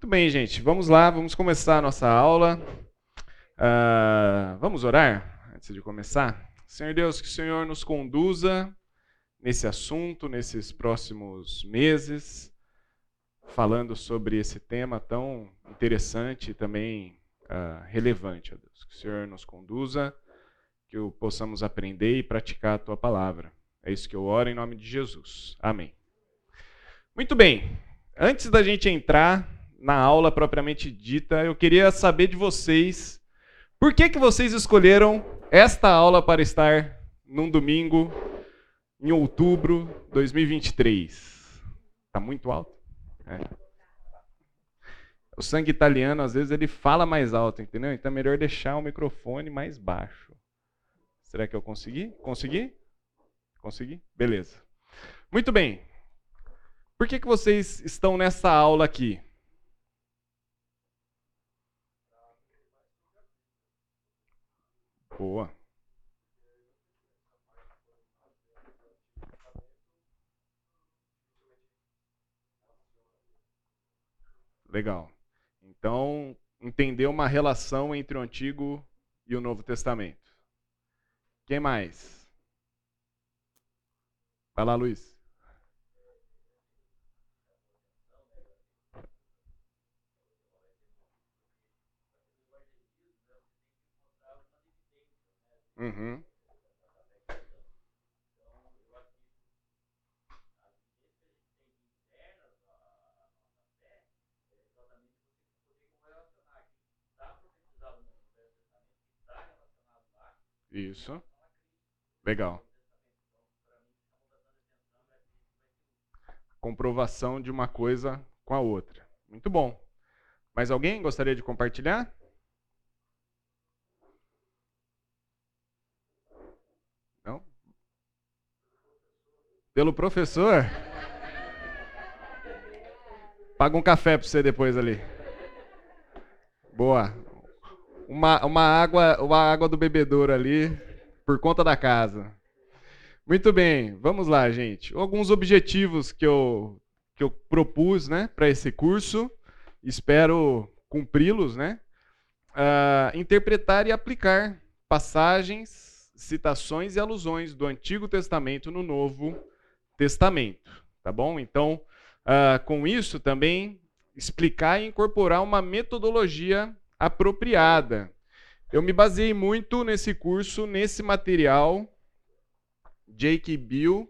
Muito bem, gente. Vamos lá, vamos começar a nossa aula. Uh, vamos orar antes de começar? Senhor Deus, que o Senhor nos conduza nesse assunto, nesses próximos meses, falando sobre esse tema tão interessante e também uh, relevante, ó Deus. Que o Senhor nos conduza, que o possamos aprender e praticar a tua palavra. É isso que eu oro em nome de Jesus. Amém. Muito bem. Antes da gente entrar na aula propriamente dita, eu queria saber de vocês por que, que vocês escolheram esta aula para estar num domingo em outubro de 2023. Está muito alto? É. O sangue italiano, às vezes, ele fala mais alto, entendeu? Então é melhor deixar o microfone mais baixo. Será que eu consegui? Consegui? Consegui? Beleza. Muito bem. Por que, que vocês estão nessa aula aqui? Boa. Legal. Então, entender uma relação entre o Antigo e o Novo Testamento. Quem mais? Vai lá, Luiz. Uhum. Isso. Legal. Comprovação de uma coisa com a outra. Muito bom. Mais alguém gostaria de compartilhar? Pelo professor? Paga um café para você depois ali. Boa. Uma, uma, água, uma água do bebedouro ali, por conta da casa. Muito bem, vamos lá, gente. Alguns objetivos que eu, que eu propus né, para esse curso, espero cumpri-los, né? Uh, interpretar e aplicar passagens, citações e alusões do Antigo Testamento no Novo Testamento, tá bom? Então, uh, com isso também explicar e incorporar uma metodologia apropriada. Eu me baseei muito nesse curso, nesse material, Jake Bill,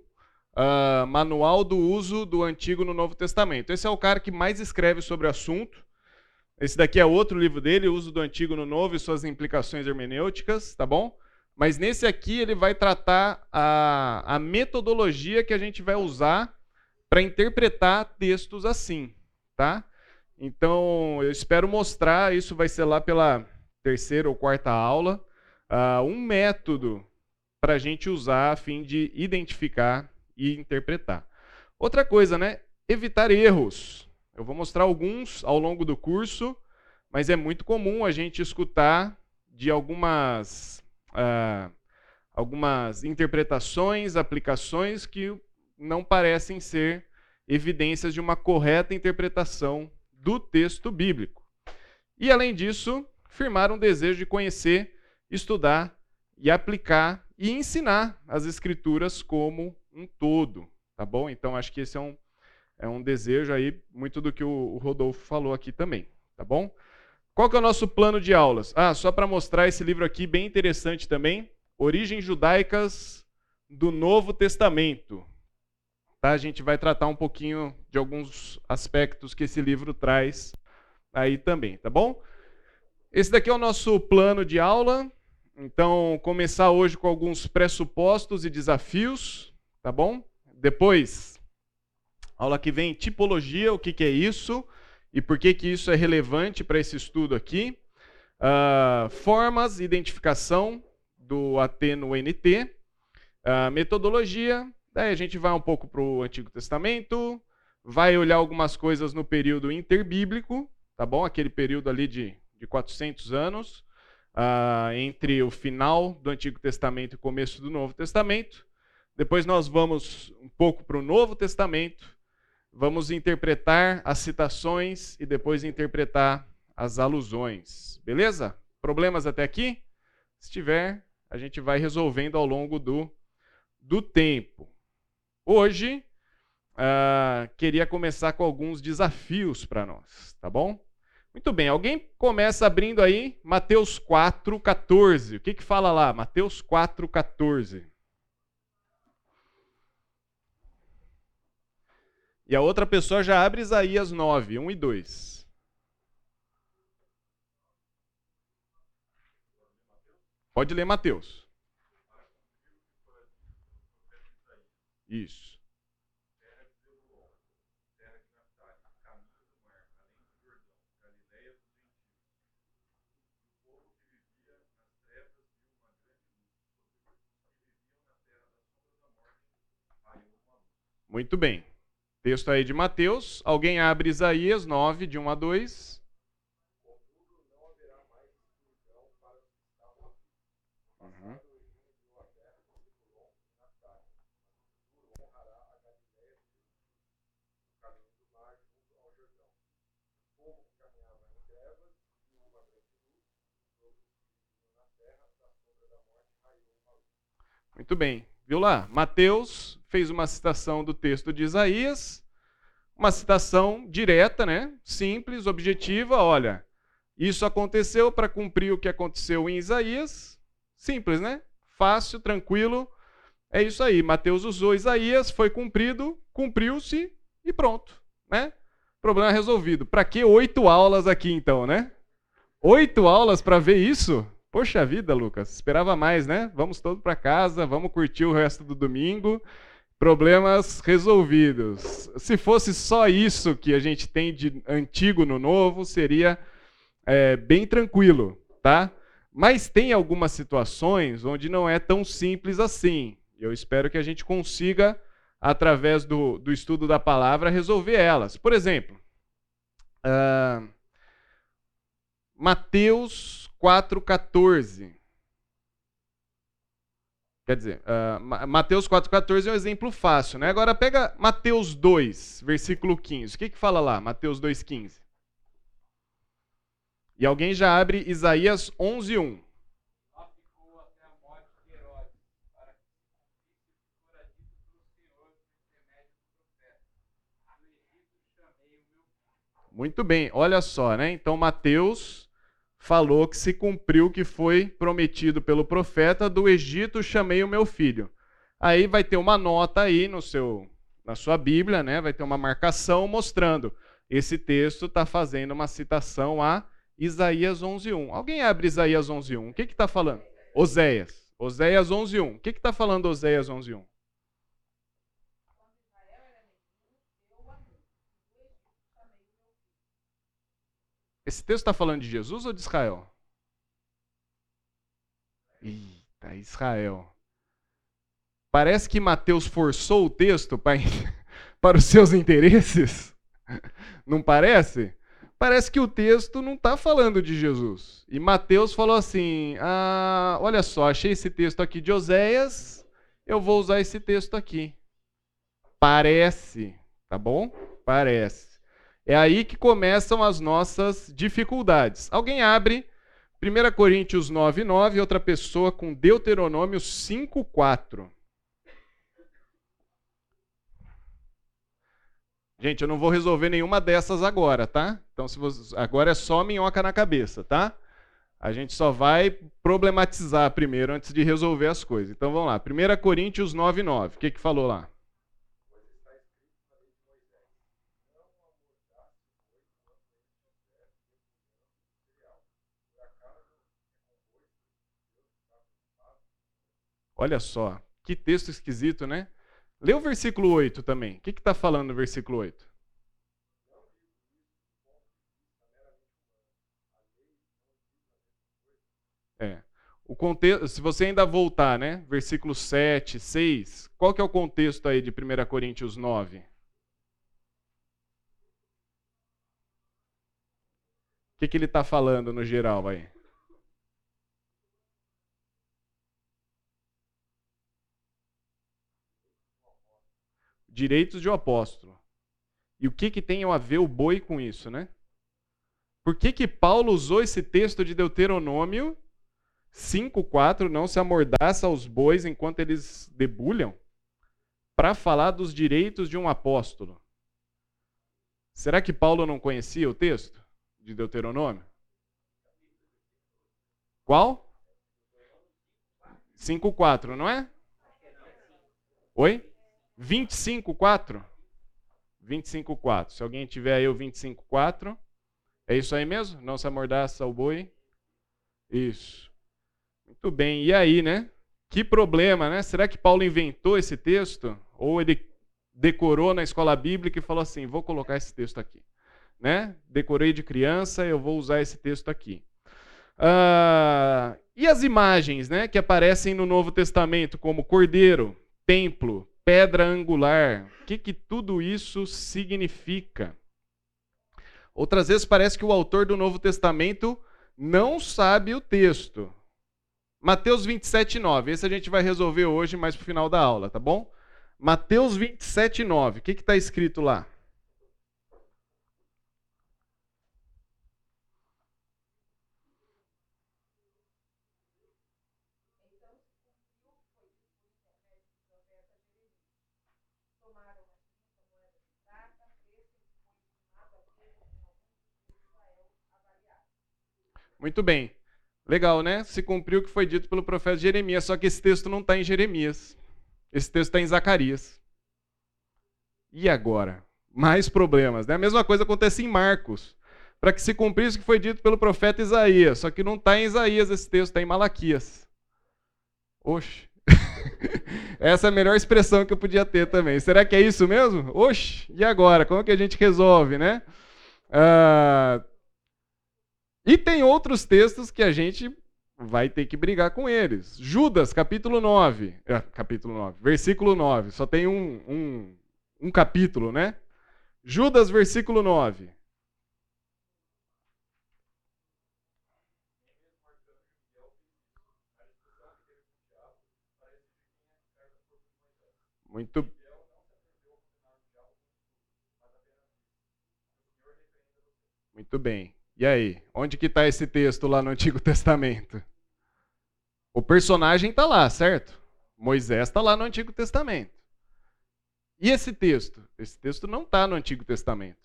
uh, Manual do Uso do Antigo no Novo Testamento. Esse é o cara que mais escreve sobre o assunto. Esse daqui é outro livro dele, Uso do Antigo no Novo e suas implicações hermenêuticas, tá bom? Mas nesse aqui ele vai tratar a, a metodologia que a gente vai usar para interpretar textos assim, tá? Então eu espero mostrar, isso vai ser lá pela terceira ou quarta aula, uh, um método para a gente usar a fim de identificar e interpretar. Outra coisa, né? Evitar erros. Eu vou mostrar alguns ao longo do curso, mas é muito comum a gente escutar de algumas ah, algumas interpretações, aplicações que não parecem ser evidências de uma correta interpretação do texto bíblico. E, além disso, firmar um desejo de conhecer, estudar e aplicar e ensinar as Escrituras como um todo. Tá bom? Então, acho que esse é um, é um desejo aí, muito do que o, Rodolfo falou aqui também. Tá bom? Qual que é o nosso plano de aulas? Ah, só para mostrar esse livro aqui, bem interessante também, Origens Judaicas do Novo Testamento. Tá? A gente vai tratar um pouquinho de alguns aspectos que esse livro traz aí também, tá bom? Esse daqui é o nosso plano de aula. Então, começar hoje com alguns pressupostos e desafios, tá bom? Depois, aula que vem, tipologia, o que, que é isso? E por que, que isso é relevante para esse estudo aqui? Uh, formas, identificação do AT no NT, uh, metodologia, daí a gente vai um pouco para o Antigo Testamento, vai olhar algumas coisas no período interbíblico, tá bom? Aquele período ali de, de 400 anos, uh, entre o final do Antigo Testamento e o começo do Novo Testamento. Depois nós vamos um pouco para o Novo Testamento, Vamos interpretar as citações e depois interpretar as alusões. Beleza? Problemas até aqui? Se tiver, a gente vai resolvendo ao longo do, do tempo. Hoje, uh, queria começar com alguns desafios para nós, tá bom? Muito bem, alguém começa abrindo aí Mateus 4, 14. O que, que fala lá? Mateus 4, E a outra pessoa já abre Isaías 9, 1 e 2. Pode ler Mateus. Isso. Muito bem. Texto aí de Mateus. Alguém abre Isaías 9, de 1 a 2. Uhum. Muito bem. Viu lá? Mateus fez uma citação do texto de Isaías, uma citação direta, né? Simples, objetiva. Olha, isso aconteceu para cumprir o que aconteceu em Isaías. Simples, né? Fácil, tranquilo. É isso aí. Mateus usou Isaías, foi cumprido, cumpriu-se e pronto, né? Problema resolvido. Para que oito aulas aqui então, né? Oito aulas para ver isso? Poxa vida, Lucas, esperava mais, né? Vamos todos para casa, vamos curtir o resto do domingo. Problemas resolvidos. Se fosse só isso que a gente tem de antigo no novo, seria é, bem tranquilo, tá? Mas tem algumas situações onde não é tão simples assim. Eu espero que a gente consiga, através do, do estudo da palavra, resolver elas. Por exemplo, uh, Mateus 4,14. Quer dizer, uh, Mateus 4,14 é um exemplo fácil, né? Agora pega Mateus 2, versículo 15. O que, que fala lá? Mateus 2,15. E alguém já abre Isaías 11,1. Muito bem, olha só, né? Então Mateus falou que se cumpriu o que foi prometido pelo profeta, do Egito chamei o meu filho. Aí vai ter uma nota aí no seu na sua Bíblia, né? Vai ter uma marcação mostrando esse texto está fazendo uma citação a Isaías 11:1. Alguém abre Isaías 11:1. O que está falando? Oséias. Oséias 11:1. O que está falando Oséias 11:1? Esse texto está falando de Jesus ou de Israel? Eita, Israel. Parece que Mateus forçou o texto para, para os seus interesses. Não parece? Parece que o texto não está falando de Jesus. E Mateus falou assim: ah, olha só, achei esse texto aqui de Oséias, eu vou usar esse texto aqui. Parece, tá bom? Parece. É aí que começam as nossas dificuldades. Alguém abre 1 Coríntios 9, 9, outra pessoa com Deuteronômio 5, 4. Gente, eu não vou resolver nenhuma dessas agora, tá? Então, se você... agora é só minhoca na cabeça, tá? A gente só vai problematizar primeiro antes de resolver as coisas. Então vamos lá. 1 Coríntios 9, 9. O que, que falou lá? Olha só, que texto esquisito, né? Lê o versículo 8 também. O que está falando no versículo 8? É. O contexto, se você ainda voltar, né? Versículo 7, 6, qual que é o contexto aí de 1 Coríntios 9? O que, que ele está falando no geral aí? Direitos de um apóstolo. E o que, que tem a ver o boi com isso, né? Por que, que Paulo usou esse texto de Deuteronômio 5,4, não se amordaça aos bois enquanto eles debulham, para falar dos direitos de um apóstolo? Será que Paulo não conhecia o texto de Deuteronômio? Qual? 5,4, não é? Oi? 25,4? 25,4. Se alguém tiver aí o 25,4, é isso aí mesmo? Não se amordaça o boi? Isso. Muito bem. E aí, né? Que problema, né? Será que Paulo inventou esse texto? Ou ele decorou na escola bíblica e falou assim: vou colocar esse texto aqui? Né? Decorei de criança, eu vou usar esse texto aqui. Ah, e as imagens né, que aparecem no Novo Testamento, como cordeiro, templo, pedra angular? O que, que tudo isso significa? Outras vezes parece que o autor do Novo Testamento não sabe o texto. Mateus 27, 9. Esse a gente vai resolver hoje, mais para o final da aula, tá bom? Mateus 27, 9. O que está escrito lá? Muito bem. Legal, né? Se cumpriu o que foi dito pelo profeta Jeremias, só que esse texto não está em Jeremias. Esse texto está em Zacarias. E agora? Mais problemas. Né? A mesma coisa acontece em Marcos. Para que se cumprisse o que foi dito pelo profeta Isaías. Só que não está em Isaías esse texto, está em Malaquias. Oxe. Essa é a melhor expressão que eu podia ter também. Será que é isso mesmo? Oxe, e agora? Como que a gente resolve, né? Ah, e tem outros textos que a gente vai ter que brigar com eles. Judas, capítulo 9. É, capítulo 9, versículo 9. Só tem um, um, um capítulo, né? Judas, versículo 9. Muito Muito bem. E aí, onde que está esse texto lá no Antigo Testamento? O personagem está lá, certo? Moisés está lá no Antigo Testamento. E esse texto? Esse texto não está no Antigo Testamento.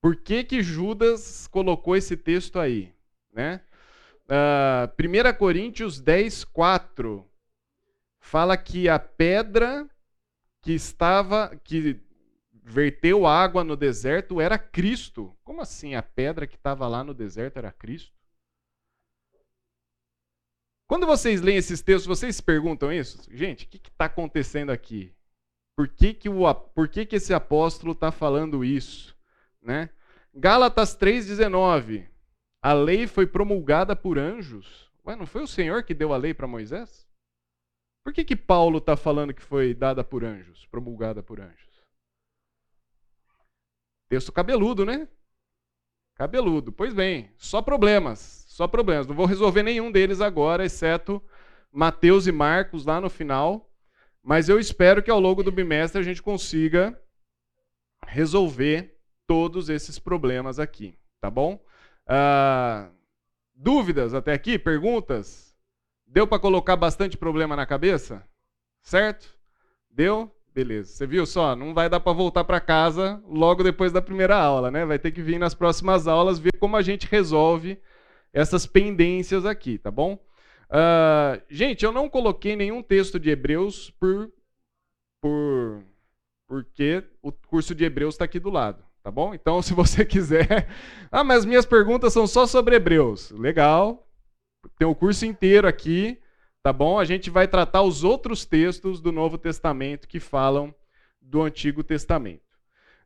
Por que, que Judas colocou esse texto aí? Né? Uh, ah, 1 Coríntios 10, 4 fala que a pedra que estava, que verteu água no deserto era Cristo. Como assim a pedra que estava lá no deserto era Cristo? Quando vocês leem esses textos, vocês se perguntam isso? Gente, o que está acontecendo aqui? Por que, que, o, por que, que esse apóstolo está falando isso? Né? Gálatas 3,19. A lei foi promulgada por anjos. Ué, não foi o Senhor que deu a lei para Moisés? Por que, que Paulo está falando que foi dada por anjos, promulgada por anjos? Texto cabeludo, né? Cabeludo. Pois bem, só problemas, só problemas. Não vou resolver nenhum deles agora, exceto Mateus e Marcos lá no final. Mas eu espero que ao longo do bimestre a gente consiga resolver todos esses problemas aqui, tá bom? Ah, dúvidas até aqui? Perguntas? Deu para colocar bastante problema na cabeça? Certo? Deu? Beleza. Você viu só? Não vai dar para voltar para casa logo depois da primeira aula, né? Vai ter que vir nas próximas aulas ver como a gente resolve essas pendências aqui, tá bom? Uh, gente, eu não coloquei nenhum texto de Hebreus por, por porque o curso de Hebreus está aqui do lado, tá bom? Então, se você quiser, ah, mas minhas perguntas são só sobre Hebreus, legal? Tem o curso inteiro aqui tá bom? A gente vai tratar os outros textos do Novo Testamento que falam do Antigo Testamento.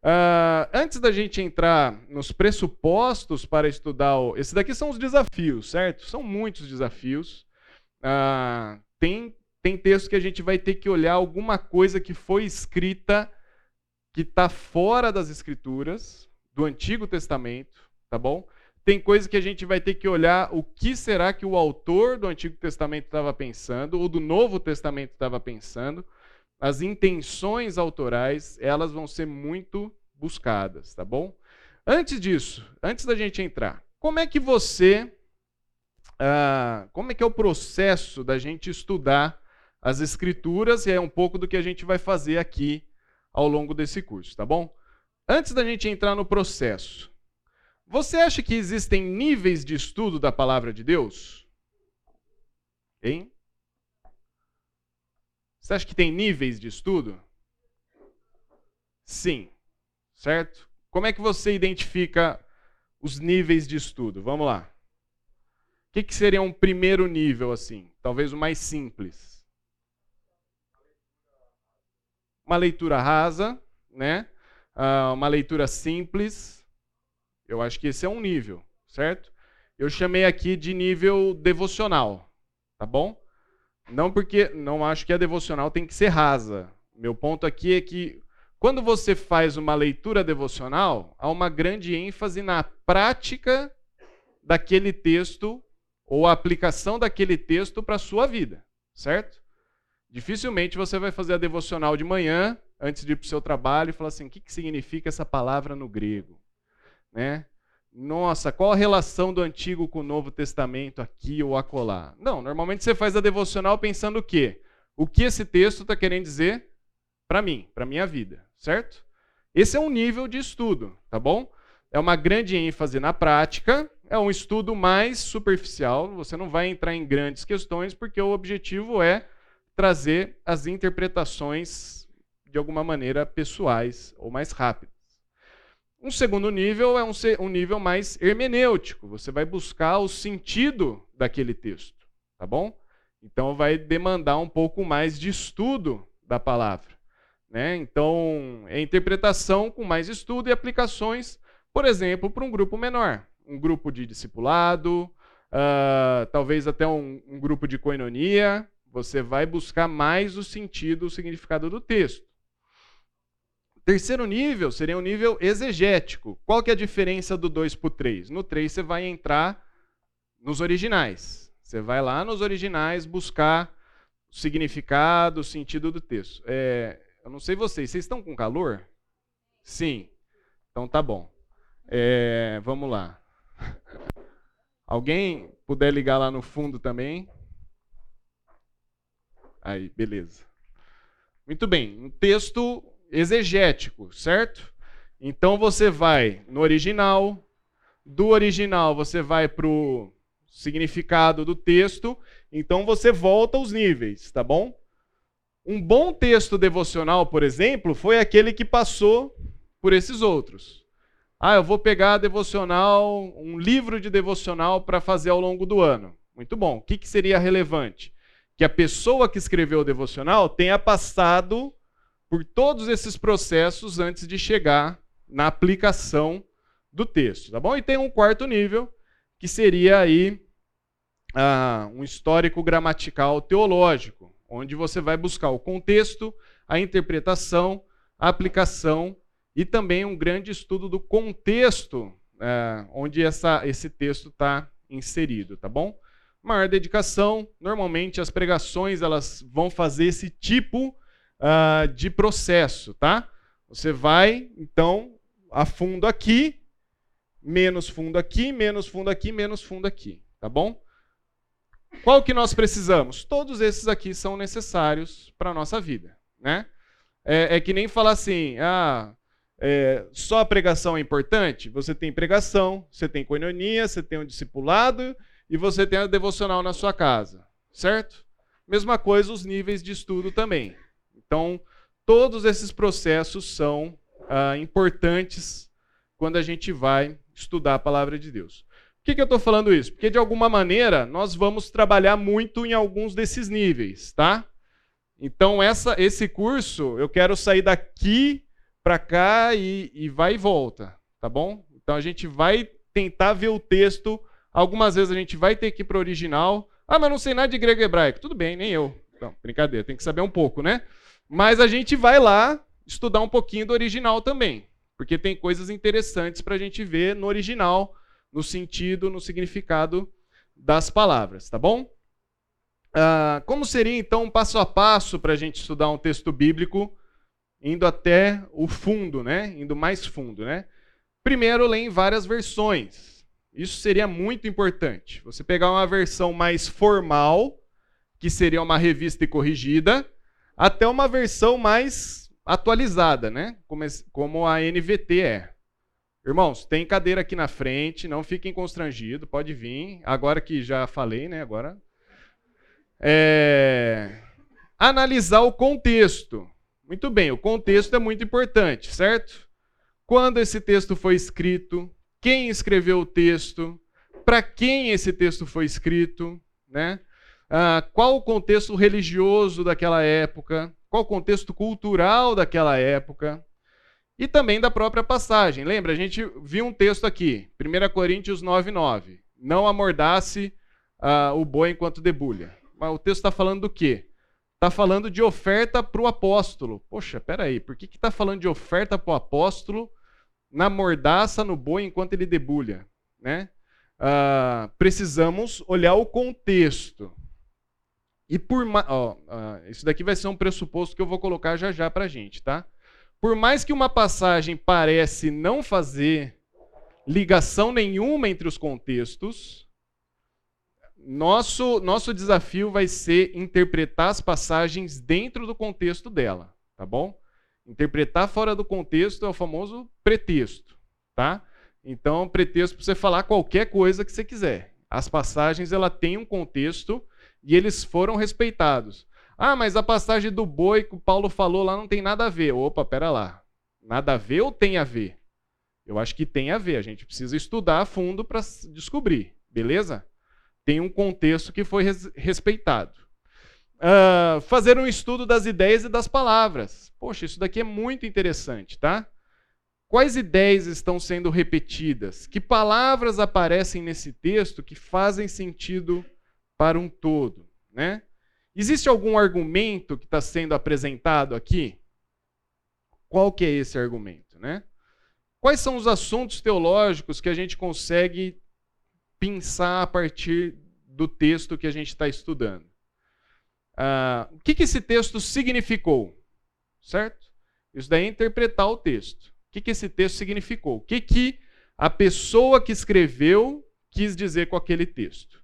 Uh, antes da gente entrar nos pressupostos para estudar, o... esses daqui são os desafios, certo? São muitos desafios. Uh, tem, tem texto que a gente vai ter que olhar alguma coisa que foi escrita que está fora das Escrituras, do Antigo Testamento, tá bom? Tem coisa que a gente vai ter que olhar o que será que o autor do Antigo Testamento estava pensando, ou do Novo Testamento estava pensando. As intenções autorais, elas vão ser muito buscadas, tá bom? Antes disso, antes da gente entrar, como é que você, ah, como é que é o processo da gente estudar as escrituras? E é um pouco do que a gente vai fazer aqui ao longo desse curso, tá bom? Antes da gente entrar no processo, você acha que existem níveis de estudo da palavra de Deus? Hein? Você acha que tem níveis de estudo? Sim. Certo? Como é que você identifica os níveis de estudo? Vamos lá. O que, que seria um primeiro nível assim? Talvez o mais simples. Uma leitura rasa, né? Uh, uma leitura simples. Eu acho que esse é um nível, certo? Eu chamei aqui de nível devocional, tá bom? Não porque não acho que a devocional tem que ser rasa. Meu ponto aqui é que quando você faz uma leitura devocional, há uma grande ênfase na prática daquele texto ou a aplicação daquele texto para a sua vida, certo? Dificilmente você vai fazer a devocional de manhã, antes de ir para o seu trabalho, e falar assim: o que, que significa essa palavra no grego? Né? nossa, qual a relação do Antigo com o Novo Testamento aqui ou acolá? Não, normalmente você faz a devocional pensando o quê? O que esse texto está querendo dizer para mim, para minha vida, certo? Esse é um nível de estudo, tá bom? É uma grande ênfase na prática, é um estudo mais superficial, você não vai entrar em grandes questões, porque o objetivo é trazer as interpretações de alguma maneira pessoais ou mais rápidas. Um segundo nível é um, um nível mais hermenêutico. Você vai buscar o sentido daquele texto, tá bom? Então vai demandar um pouco mais de estudo da palavra. Né? Então, é interpretação com mais estudo e aplicações, por exemplo, para um grupo menor, um grupo de discipulado, uh, talvez até um, um grupo de coinonia. Você vai buscar mais o sentido, o significado do texto. Terceiro nível seria o um nível exegético. Qual que é a diferença do 2 para o 3? No 3 você vai entrar nos originais. Você vai lá nos originais buscar o significado, o sentido do texto. É, eu não sei vocês, vocês estão com calor? Sim. Então tá bom. É, vamos lá. Alguém puder ligar lá no fundo também? Aí, beleza. Muito bem. Um texto exegético, certo? Então você vai no original, do original você vai para o significado do texto, então você volta aos níveis, tá bom? Um bom texto devocional, por exemplo, foi aquele que passou por esses outros. Ah, eu vou pegar devocional, um livro de devocional para fazer ao longo do ano. Muito bom. O que, que seria relevante? Que a pessoa que escreveu o devocional tenha passado por todos esses processos antes de chegar na aplicação do texto, tá bom? E tem um quarto nível, que seria aí ah, um histórico gramatical teológico, onde você vai buscar o contexto, a interpretação, a aplicação e também um grande estudo do contexto ah, onde essa, esse texto está inserido, tá bom? Maior dedicação, normalmente as pregações elas vão fazer esse tipo uh, de processo, tá? Você vai, então, a fundo aqui, menos fundo aqui, menos fundo aqui, menos fundo aqui, tá bom? Qual que nós precisamos? Todos esses aqui são necessários para a nossa vida, né? É, é, que nem falar assim, ah, é, só a pregação é importante? Você tem pregação, você tem coinonia, você tem um discipulado e você tem a devocional na sua casa, certo? Mesma coisa os níveis de estudo também. Então, todos esses processos são ah, importantes quando a gente vai estudar a palavra de Deus. Por que, que eu estou falando isso? Porque, de alguma maneira, nós vamos trabalhar muito em alguns desses níveis, tá? Então, essa, esse curso, eu quero sair daqui para cá e, e vai e volta, tá bom? Então, a gente vai tentar ver o texto. Algumas vezes a gente vai ter que ir para o original. Ah, mas não sei nada de grego e hebraico. Tudo bem, nem eu. Não, brincadeira, tem que saber um pouco, né? Mas a gente vai lá estudar um pouquinho do original também, porque tem coisas interessantes para a gente ver no original, no sentido, no significado das palavras, tá bom? Ah, como seria então um passo a passo para a gente estudar um texto bíblico indo até o fundo, né? Indo mais fundo, né? Primeiro, ler em várias versões. Isso seria muito importante. Você pegar uma versão mais formal, que seria uma revista e corrigida, até uma versão mais atualizada, né? Como a NVT é. Irmãos, tem cadeira aqui na frente, não fiquem constrangidos, pode vir. Agora que já falei, né? Agora. É... Analisar o contexto. Muito bem, o contexto é muito importante, certo? Quando esse texto foi escrito, quem escreveu o texto, para quem esse texto foi escrito, né? Ah, qual o contexto religioso daquela época, qual o contexto cultural daquela época, e também da própria passagem. Lembra, a gente viu um texto aqui, 1 Coríntios 9,9. Não amordace uh, o boi enquanto debulha. Mas o texto está falando do quê? Está falando de oferta para o apóstolo. Poxa, peraí, por que está falando de oferta para o apóstolo na mordaça no boi enquanto ele debulha? Né? Uh, precisamos olhar o contexto. E por isso daqui vai ser um pressuposto que eu vou colocar já já para a gente, tá? Por mais que uma passagem parece não fazer ligação nenhuma entre os contextos, nosso, nosso desafio vai ser interpretar as passagens dentro do contexto dela, tá bom? Interpretar fora do contexto é o famoso pretexto, tá? Então, pretexto para você falar qualquer coisa que você quiser. As passagens ela tem um contexto e eles foram respeitados. Ah, mas a passagem do boi que o Paulo falou lá não tem nada a ver. Opa, pera lá. Nada a ver ou tem a ver? Eu acho que tem a ver. A gente precisa estudar a fundo para descobrir, beleza? Tem um contexto que foi res respeitado. Uh, fazer um estudo das ideias e das palavras. Poxa, isso daqui é muito interessante, tá? Quais ideias estão sendo repetidas? Que palavras aparecem nesse texto que fazem sentido para um todo, né? Existe algum argumento que está sendo apresentado aqui? Qual que é esse argumento, né? Quais são os assuntos teológicos que a gente consegue pensar a partir do texto que a gente está estudando? Ah, o que, que esse texto significou? Certo? Isso daí é interpretar o texto. O que, que esse texto significou? O que, que a pessoa que escreveu quis dizer com aquele texto?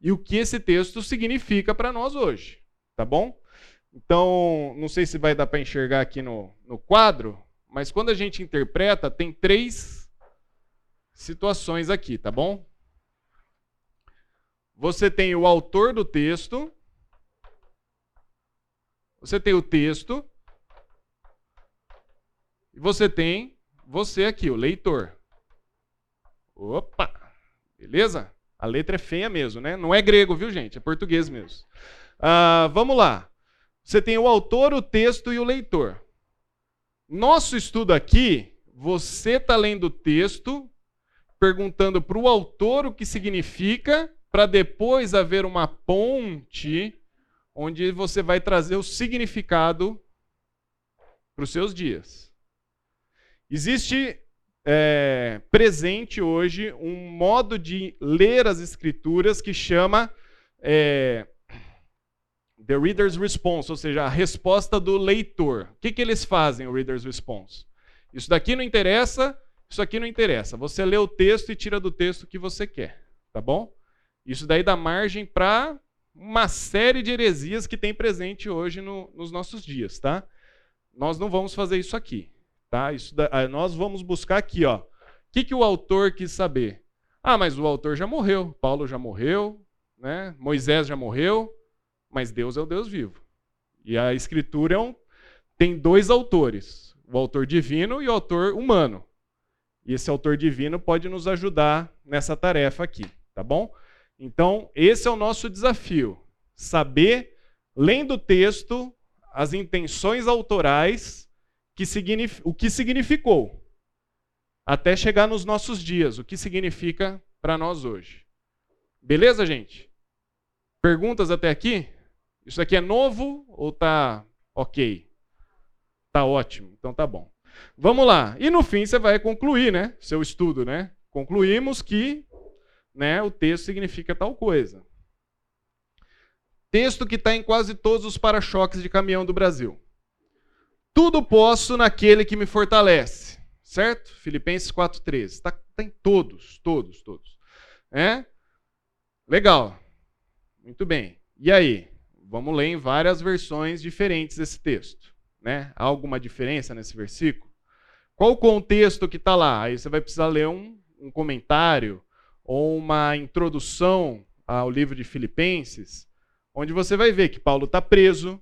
E o que esse texto significa para nós hoje, tá bom? Então, não sei se vai dar para enxergar aqui no, no quadro, mas quando a gente interpreta, tem três situações aqui, tá bom? Você tem o autor do texto, você tem o texto, e você tem você aqui, o leitor. Opa! Beleza? A letra é feia mesmo, né? Não é grego, viu, gente? É português mesmo. Uh, vamos lá. Você tem o autor, o texto e o leitor. Nosso estudo aqui, você está lendo o texto, perguntando para o autor o que significa, para depois haver uma ponte onde você vai trazer o significado para os seus dias. Existe é, presente hoje um modo de ler as escrituras que chama é, The Reader's Response, ou seja, a resposta do leitor. O que, que eles fazem, o Reader's Response? Isso daqui não interessa, isso aqui não interessa. Você lê o texto e tira do texto o que você quer, tá bom? Isso daí dá margem para uma série de heresias que tem presente hoje no, nos nossos dias, tá? Nós não vamos fazer isso aqui. Tá? Isso da, ah, nós vamos buscar aqui, ó. O que, que o autor quis saber? Ah, mas o autor já morreu, Paulo já morreu, né? Moisés já morreu, mas Deus é o Deus vivo. E a escritura é um, tem dois autores, o autor divino e o autor humano. E esse autor divino pode nos ajudar nessa tarefa aqui, tá bom? Então, esse é o nosso desafio. Saber, lendo o texto, as intenções autorais que o que significou até chegar nos nossos dias, o que significa para nós hoje. Beleza, gente? Perguntas até aqui? Isso aqui é novo ou tá ok? Tá ótimo, então tá bom. Vamos lá. E no fim você vai concluir, né? Seu estudo, né? Concluímos que, né, o texto significa tal coisa. Texto que está em quase todos os para-choques de caminhão do Brasil. Tudo posso naquele que me fortalece. Certo? Filipenses 4,13. Está tá em todos, todos, todos. É? Legal. Muito bem. E aí? Vamos ler em várias versões diferentes esse texto. Né? Há alguma diferença nesse versículo? Qual o contexto que está lá? Aí você vai precisar ler um, um comentário ou uma introdução ao livro de Filipenses, onde você vai ver que Paulo está preso.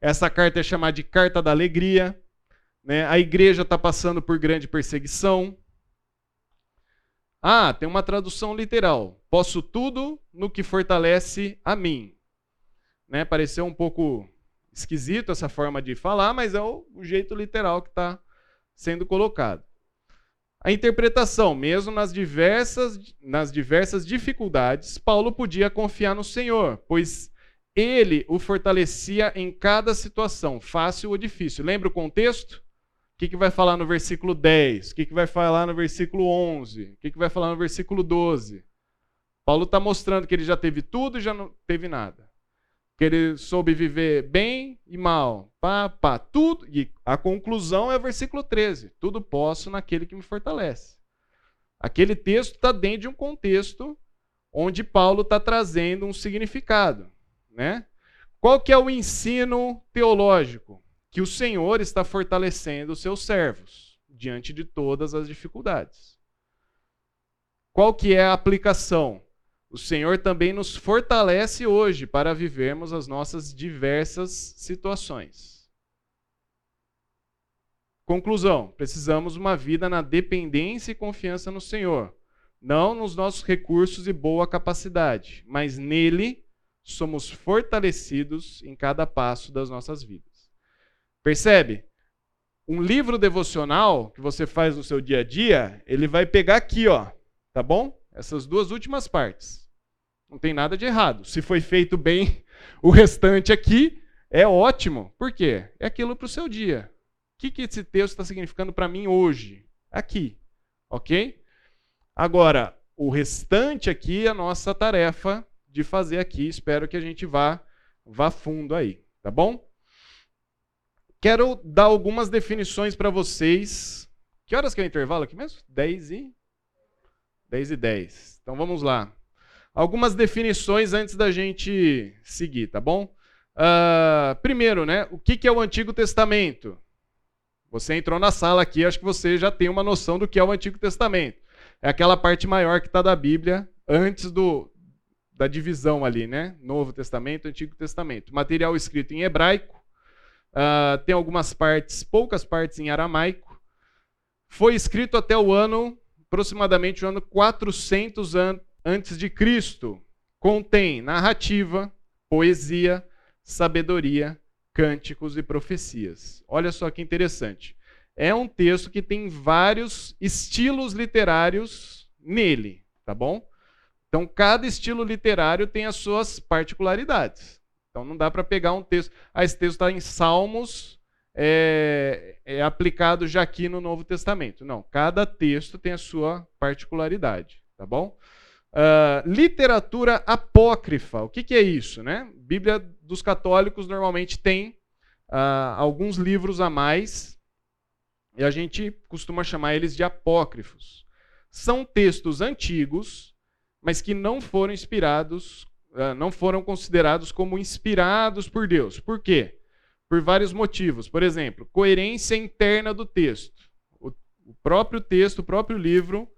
Essa carta é chamada de Carta da Alegria. Né? A igreja está passando por grande perseguição. Ah, tem uma tradução literal. Posso tudo no que fortalece a mim. Né? Pareceu um pouco esquisito essa forma de falar, mas é o, o jeito literal que está sendo colocado. A interpretação, mesmo nas diversas, nas diversas dificuldades, Paulo podia confiar no Senhor, pois ele o fortalecia em cada situação, fácil ou difícil. Lembra o contexto? O que, que vai falar no versículo 10? O que, que vai falar no versículo 11? O que, que vai falar no versículo 12? Paulo está mostrando que ele já teve tudo e já não teve nada. Que ele soube viver bem e mal. Pá, pá, tudo. E a conclusão é o versículo 13. Tudo posso naquele que me fortalece. Aquele texto está dentro de um contexto onde Paulo está trazendo um significado. Né? Qual que é o ensino teológico? Que o Senhor está fortalecendo os seus servos diante de todas as dificuldades. Qual que é a aplicação? O Senhor também nos fortalece hoje para vivermos as nossas diversas situações. Conclusão: precisamos uma vida na dependência e confiança no Senhor, não nos nossos recursos e boa capacidade, mas nele somos fortalecidos em cada passo das nossas vidas. Percebe? Um livro devocional que você faz no seu dia a dia, ele vai pegar aqui, ó, tá bom? Essas duas últimas partes. Não tem nada de errado. Se foi feito bem, o restante aqui é ótimo. Por quê? É aquilo para o seu dia. O que, que esse texto está significando para mim hoje? Aqui. Ok? Agora, o restante aqui é a nossa tarefa de fazer aqui. Espero que a gente vá, vá fundo aí. Tá bom? Quero dar algumas definições para vocês. Que horas que é o intervalo aqui mesmo? 10 e 10 e 10. Então vamos lá. Algumas definições antes da gente seguir, tá bom? Uh, primeiro, né? O que, que é o Antigo Testamento? Você entrou na sala aqui, acho que você já tem uma noção do que é o Antigo Testamento. É aquela parte maior que está da Bíblia antes do, da divisão ali, né? Novo Testamento, Antigo Testamento. Material escrito em hebraico, uh, tem algumas partes, poucas partes em aramaico. Foi escrito até o ano aproximadamente o ano 400 an antes de Cristo. Contém narrativa, poesia, sabedoria, cânticos e profecias. Olha só que interessante. É um texto que tem vários estilos literários nele, tá bom? Então, cada estilo literário tem as suas particularidades. Então, não dá para pegar um texto. Ah, esse texto está em Salmos, é, é aplicado já aqui no Novo Testamento. Não, cada texto tem a sua particularidade, tá bom? Uh, literatura apócrifa, o que, que, é isso? Né? Bíblia dos católicos normalmente tem uh, alguns livros a mais e a gente costuma chamar eles de apócrifos. São textos antigos, mas que não foram inspirados, uh, não foram considerados como inspirados por Deus. Por quê? por vários motivos. Por exemplo, coerência interna do texto. O, o próprio texto, o próprio livro,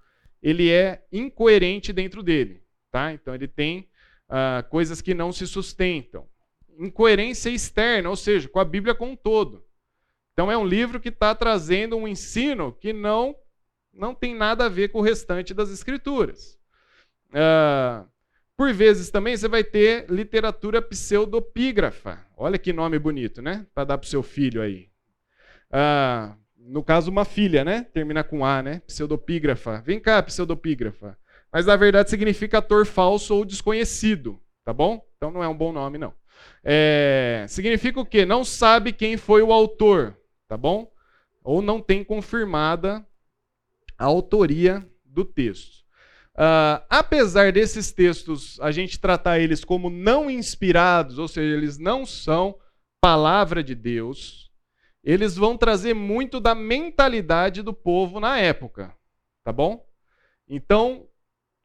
ele é incoerente dentro dele. Tá? Então, ele tem uh, coisas que não se sustentam. Incoerência externa, ou seja, com a Bíblia como um todo. Então, é um livro que está trazendo um ensino que não, não tem nada a ver com o restante das Escrituras. Uh, por vezes também você vai ter literatura pseudopígrafa. Olha que nome bonito, né? Para dar para o seu filho aí. Ah, no caso, uma filha, né? Termina com A, né? Pseudopígrafa. Vem cá, pseudopígrafa. Mas na verdade significa ator falso ou desconhecido, tá bom? Então não é um bom nome, não. É, significa o quê? Não sabe quem foi o autor, tá bom? Ou não tem confirmada a autoria do texto. Uh, apesar desses textos a gente tratar eles como não inspirados, ou seja, eles não são palavra de Deus, eles vão trazer muito da mentalidade do povo na época, tá bom? Então,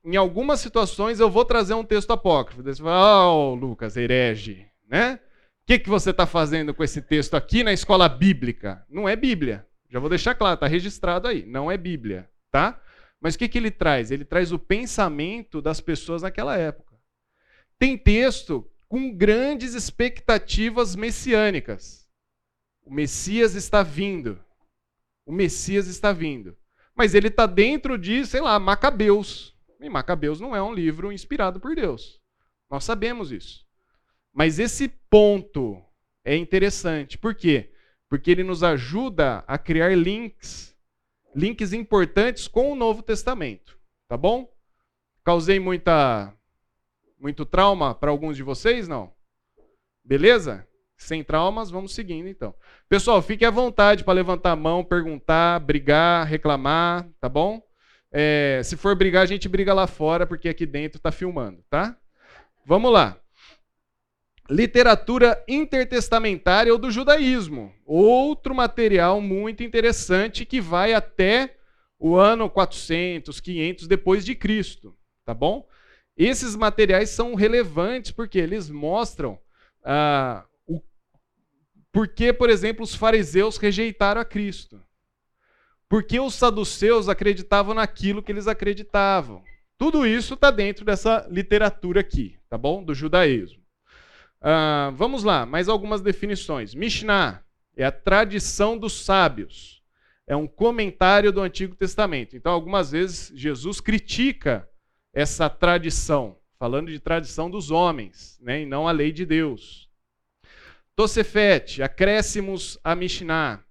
em algumas situações eu vou trazer um texto apócrifo. Você fala, oh, Lucas, herege, né? O que, que você está fazendo com esse texto aqui na escola bíblica? Não é Bíblia. Já vou deixar claro, está registrado aí. Não é Bíblia, tá? Mas o que, que ele traz? Ele traz o pensamento das pessoas naquela época. Tem texto com grandes expectativas messiânicas. O Messias está vindo. O Messias está vindo. Mas ele está dentro de, sei lá, Macabeus. E Macabeus não é um livro inspirado por Deus. Nós sabemos isso. Mas esse ponto é interessante. Por quê? Porque ele nos ajuda a criar links, links importantes com o Novo Testamento. Tá bom? Causei muita muito trauma para alguns de vocês, não? Beleza? Sem traumas, vamos seguindo então. Pessoal, fique à vontade para levantar a mão, perguntar, brigar, reclamar, tá bom? É, se for brigar, a gente briga lá fora, porque aqui dentro está filmando, tá? Vamos lá. Literatura intertestamentária ou do judaísmo. Outro material muito interessante que vai até o ano 400, 500 depois de Cristo, tá bom? Esses materiais são relevantes porque eles mostram ah, o porquê, por exemplo, os fariseus rejeitaram a Cristo. Porque os saduceus acreditavam naquilo que eles acreditavam. Tudo isso está dentro dessa literatura aqui, tá bom? Do judaísmo. Uh, vamos lá, mais algumas definições. Mishnah é a tradição dos sábios. É um comentário do Antigo Testamento. Então, algumas vezes, Jesus critica essa tradição, falando de tradição dos homens, né, e não a lei de Deus. Tosefete, acréscimos a Mishnah.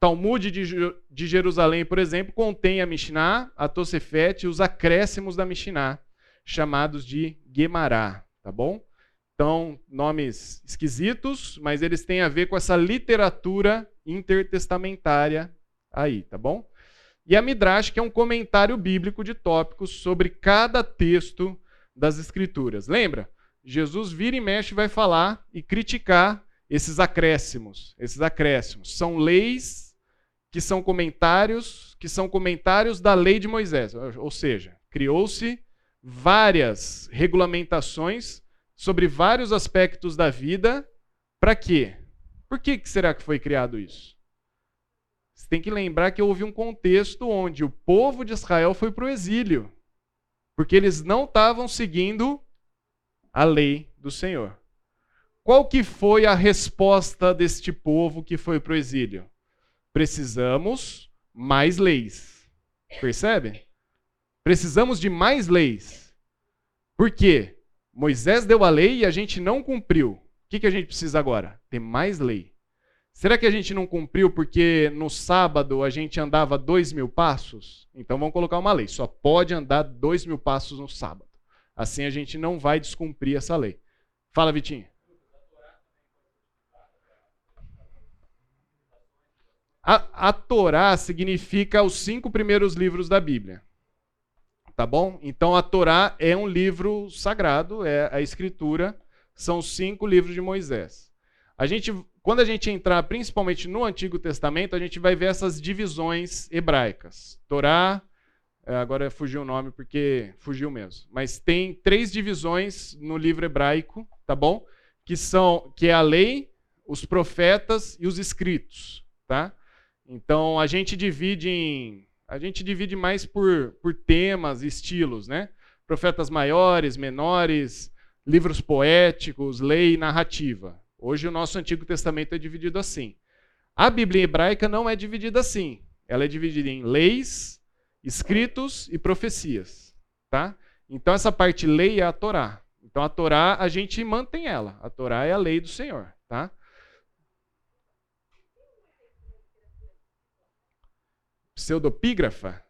Talmud de, Jerusalém, por exemplo, contém a Mishnah, a Tosefete e os acréscimos da Mishnah, chamados de Gemará, tá bom? Então, nomes esquisitos, mas eles têm a ver com essa literatura intertestamentária aí, tá bom? E a Midrash, que é um comentário bíblico de tópicos sobre cada texto das Escrituras. Lembra? Jesus vira e mexe vai falar e criticar esses acréscimos. Esses acréscimos são leis que são comentários, que são comentários da lei de Moisés. Ou seja, criou-se várias regulamentações sobre vários aspectos da vida. Para quê? Por que será que foi criado isso? Você tem que lembrar que houve um contexto onde o povo de Israel foi para o exílio, porque eles não estavam seguindo a lei do Senhor. Qual que foi a resposta deste povo que foi para o exílio? Precisamos mais leis. Percebe? Precisamos de mais leis. Por quê? Moisés deu a lei e a gente não cumpriu. O que, que a gente precisa agora? Ter mais lei. Será que a gente não cumpriu porque no sábado a gente andava dois mil passos? Então vamos colocar uma lei: só pode andar dois mil passos no sábado. Assim a gente não vai descumprir essa lei. Fala, Vitinho. A, a Torá significa os cinco primeiros livros da Bíblia. Tá bom? Então a Torá é um livro sagrado, é a escritura, são cinco livros de Moisés. A gente, quando a gente entrar principalmente no Antigo Testamento, a gente vai ver essas divisões hebraicas. Torá, é, agora fugiu o nome porque fugiu mesmo, mas tem três divisões no livro hebraico, tá bom? Que são que é a lei, os profetas e os escritos, tá? Então a gente divide em a gente divide mais por, por temas, estilos, né? Profetas maiores, menores, livros poéticos, lei e narrativa. Hoje o nosso Antigo Testamento é dividido assim. A Bíblia hebraica não é dividida assim. Ela é dividida em leis, escritos e profecias, tá? Então essa parte lei é a Torá. Então a Torá a gente mantém ela. A Torá é a lei do Senhor, tá? Pseudopígrafa?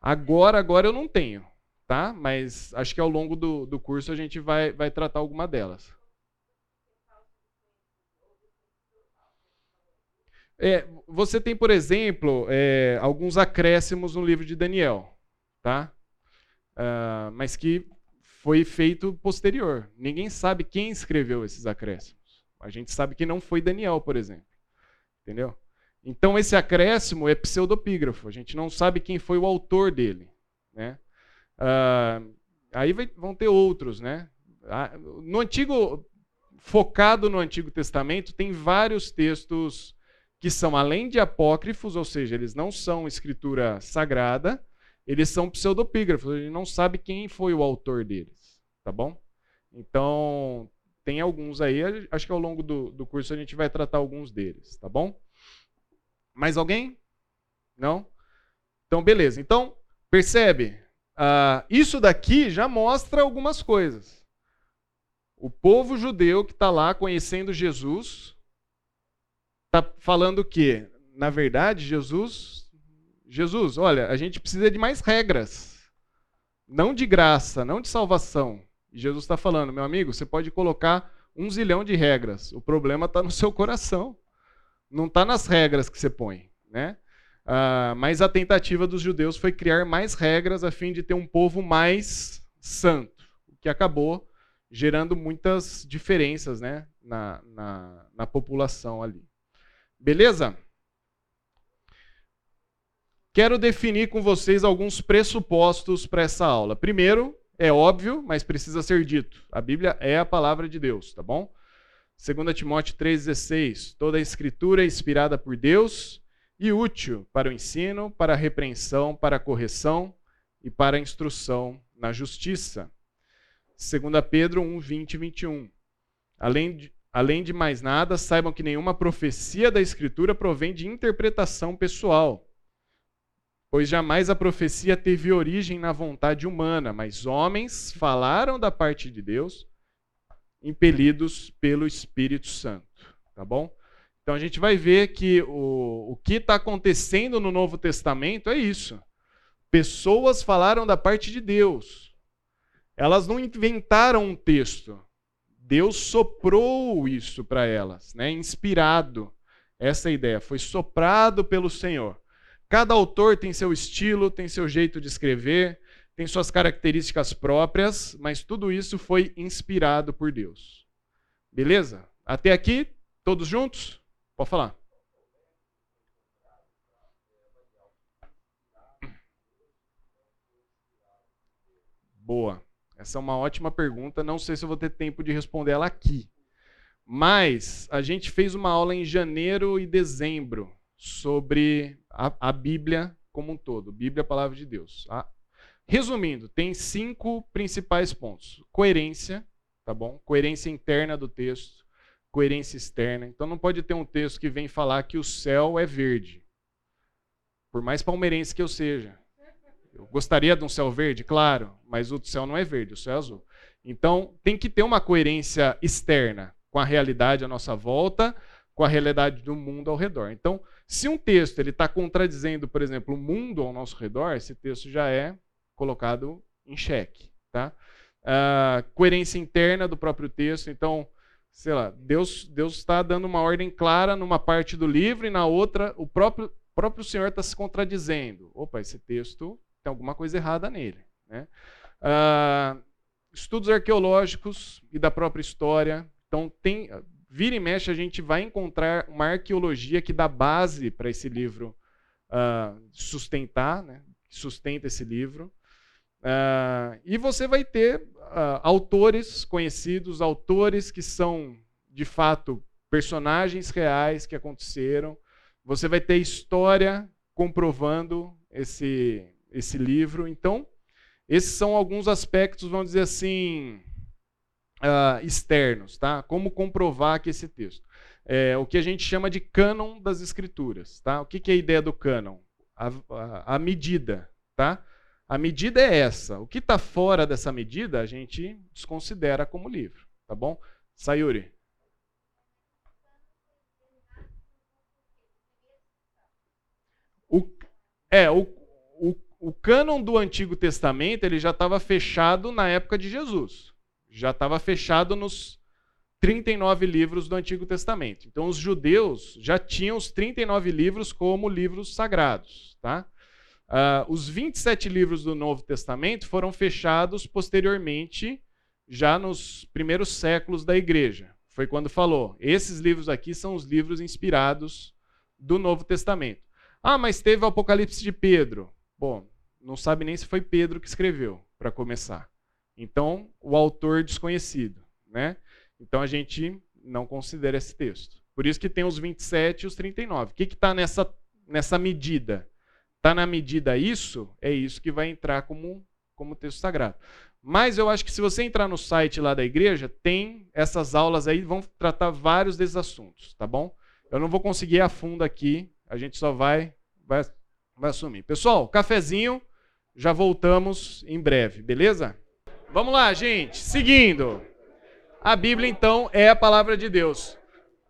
Agora, agora eu não tenho, tá? Mas acho que ao longo do, do curso a gente vai, vai tratar alguma delas. É, você tem, por exemplo, é, alguns acréscimos no livro de Daniel, tá? Uh, mas que foi feito posterior. Ninguém sabe quem escreveu esses acréscimos. A gente sabe que não foi Daniel, por exemplo. Entendeu? Então esse acréscimo é pseudopígrafo. A gente não sabe quem foi o autor dele. Né? Ah, aí vai, vão ter outros, né? Ah, no antigo, focado no Antigo Testamento, tem vários textos que são além de apócrifos, ou seja, eles não são escritura sagrada, eles são pseudopígrafos. A gente não sabe quem foi o autor deles, tá bom? Então tem alguns aí. Acho que ao longo do, do curso a gente vai tratar alguns deles, tá bom? Mais alguém? Não? Então, beleza. Então, percebe? Uh, isso daqui já mostra algumas coisas. O povo judeu que está lá conhecendo Jesus está falando que, na verdade, Jesus, Jesus, olha, a gente precisa de mais regras, não de graça, não de salvação. Jesus está falando, meu amigo, você pode colocar um zilhão de regras. O problema está no seu coração, não está nas regras que você põe, né? Uh, mas a tentativa dos judeus foi criar mais regras a fim de ter um povo mais santo, o que acabou gerando muitas diferenças né, na, na, na população ali. Beleza? Quero definir com vocês alguns pressupostos para essa aula. Primeiro, é óbvio, mas precisa ser dito. A Bíblia é a palavra de Deus, tá bom? 2 Timóteo 3,16. Toda a escritura é inspirada por Deus e útil para o ensino, para a repreensão, para a correção e para a instrução na justiça. 2 Pedro 1, 20 e 21. Além de, além de mais nada, saibam que nenhuma profecia da Escritura provém de interpretação pessoal, pois jamais a profecia teve origem na vontade humana, mas homens falaram da parte de Deus, impelidos pelo Espírito Santo. Tá bom? Então a gente vai ver que o, o que está acontecendo no Novo Testamento é isso. Pessoas falaram da parte de Deus. Elas não inventaram um texto. Deus soprou isso para elas, né? inspirado. Essa ideia foi soprado pelo Senhor. Cada autor tem seu estilo, tem seu jeito de escrever, tem suas características próprias, mas tudo isso foi inspirado por Deus. Beleza? Até aqui, todos juntos? Pode falar. Boa. Essa é uma ótima pergunta. Não sei se eu vou ter tempo de responder ela aqui. Mas a gente fez uma aula em janeiro e dezembro sobre a, a Bíblia como um todo. Bíblia, a palavra de Deus. Ah, resumindo, tem cinco principais pontos: coerência, tá bom? Coerência interna do texto coerência externa. Então não pode ter um texto que vem falar que o céu é verde. Por mais palmeirense que eu seja. Eu gostaria de um céu verde, claro, mas o céu não é verde, o céu é azul. Então tem que ter uma coerência externa com a realidade à nossa volta, com a realidade do mundo ao redor. Então, se um texto ele está contradizendo, por exemplo, o mundo ao nosso redor, esse texto já é colocado em xeque. Tá? Uh, coerência interna do próprio texto. Então, sei lá, Deus Deus está dando uma ordem clara numa parte do livro e na outra o próprio próprio Senhor está se contradizendo. Opa, esse texto tem alguma coisa errada nele. Né? Ah, estudos arqueológicos e da própria história. Então tem vira e mexe a gente vai encontrar uma arqueologia que dá base para esse livro uh, sustentar, né? sustenta esse livro. Uh, e você vai ter uh, autores conhecidos, autores que são, de fato, personagens reais que aconteceram. Você vai ter história comprovando esse, esse livro. Então, esses são alguns aspectos, vamos dizer assim, uh, externos, tá? Como comprovar que esse texto. É, o que a gente chama de cânon das escrituras, tá? O que, que é a ideia do cânon? A, a, a medida, tá? A medida é essa. O que está fora dessa medida, a gente desconsidera como livro. Tá bom? Sayuri. O, é, o, o, o cânon do Antigo Testamento ele já estava fechado na época de Jesus. Já estava fechado nos 39 livros do Antigo Testamento. Então, os judeus já tinham os 39 livros como livros sagrados. Tá? Uh, os 27 livros do Novo Testamento foram fechados posteriormente, já nos primeiros séculos da igreja. Foi quando falou: esses livros aqui são os livros inspirados do Novo Testamento. Ah, mas teve o Apocalipse de Pedro. Bom, não sabe nem se foi Pedro que escreveu, para começar. Então, o autor desconhecido, né? Então a gente não considera esse texto. Por isso que tem os 27 e os 39. O que está nessa, nessa medida? Está na medida isso? É isso que vai entrar como, como texto sagrado. Mas eu acho que se você entrar no site lá da igreja, tem essas aulas aí, vão tratar vários desses assuntos, tá bom? Eu não vou conseguir ir a fundo aqui, a gente só vai, vai, vai assumir. Pessoal, cafezinho, já voltamos em breve, beleza? Vamos lá, gente. Seguindo. A Bíblia, então, é a palavra de Deus.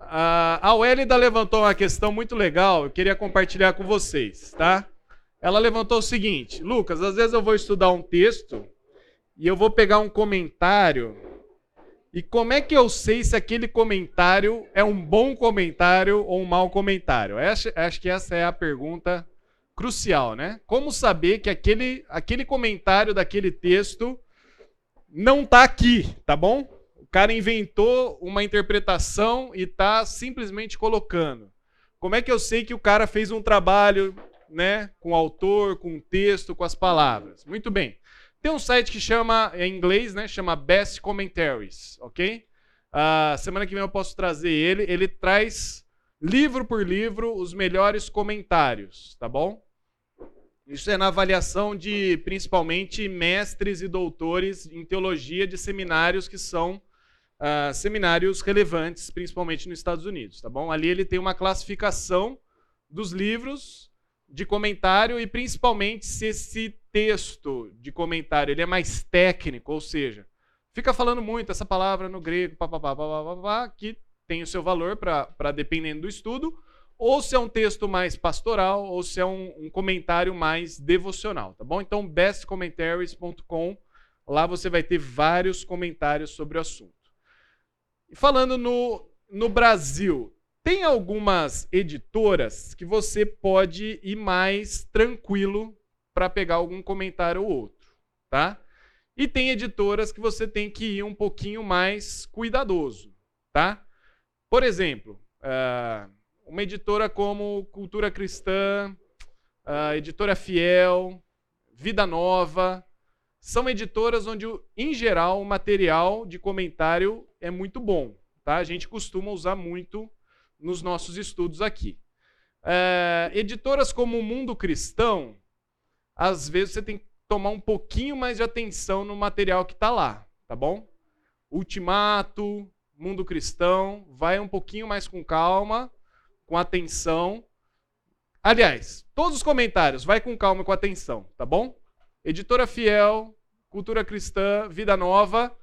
A Wélida levantou uma questão muito legal, eu queria compartilhar com vocês, tá? Ela levantou o seguinte: Lucas, às vezes eu vou estudar um texto e eu vou pegar um comentário, e como é que eu sei se aquele comentário é um bom comentário ou um mau comentário? Acho, acho que essa é a pergunta crucial, né? Como saber que aquele, aquele comentário daquele texto não está aqui, tá bom? cara inventou uma interpretação e está simplesmente colocando. Como é que eu sei que o cara fez um trabalho né, com o autor, com o texto, com as palavras? Muito bem. Tem um site que chama, em inglês, né, chama Best Commentaries, ok? Uh, semana que vem eu posso trazer ele. Ele traz, livro por livro, os melhores comentários, tá bom? Isso é na avaliação de, principalmente, mestres e doutores em teologia de seminários que são uh, seminários relevantes, principalmente nos Estados Unidos, tá bom? Ali ele tem uma classificação dos livros de comentário e principalmente se esse texto de comentário ele é mais técnico, ou seja, fica falando muito essa palavra no grego, papapá, papapá, que tem o seu valor para dependendo do estudo, ou se é um texto mais pastoral, ou se é um, um comentário mais devocional, tá bom? Então, bestcommentaries.com, lá você vai ter vários comentários sobre o assunto. Falando no, no Brasil, tem algumas editoras que você pode ir mais tranquilo para pegar algum comentário ou outro, tá? E tem editoras que você tem que ir um pouquinho mais cuidadoso, tá? Por exemplo, uh, uma editora como Cultura Cristã, Editora Fiel, Vida Nova, são editoras onde, em geral, o material de comentário é muito bom. Tá? A gente costuma usar muito nos nossos estudos aqui. É, editoras como o Mundo Cristão, às vezes você tem que tomar um pouquinho mais de atenção no material que está lá, tá bom? Ultimato, Mundo Cristão, vai um pouquinho mais com calma, com atenção. Aliás, todos os comentários, vai com calma e com atenção, tá bom? Editora Fiel, Cultura Cristã, Vida Nova,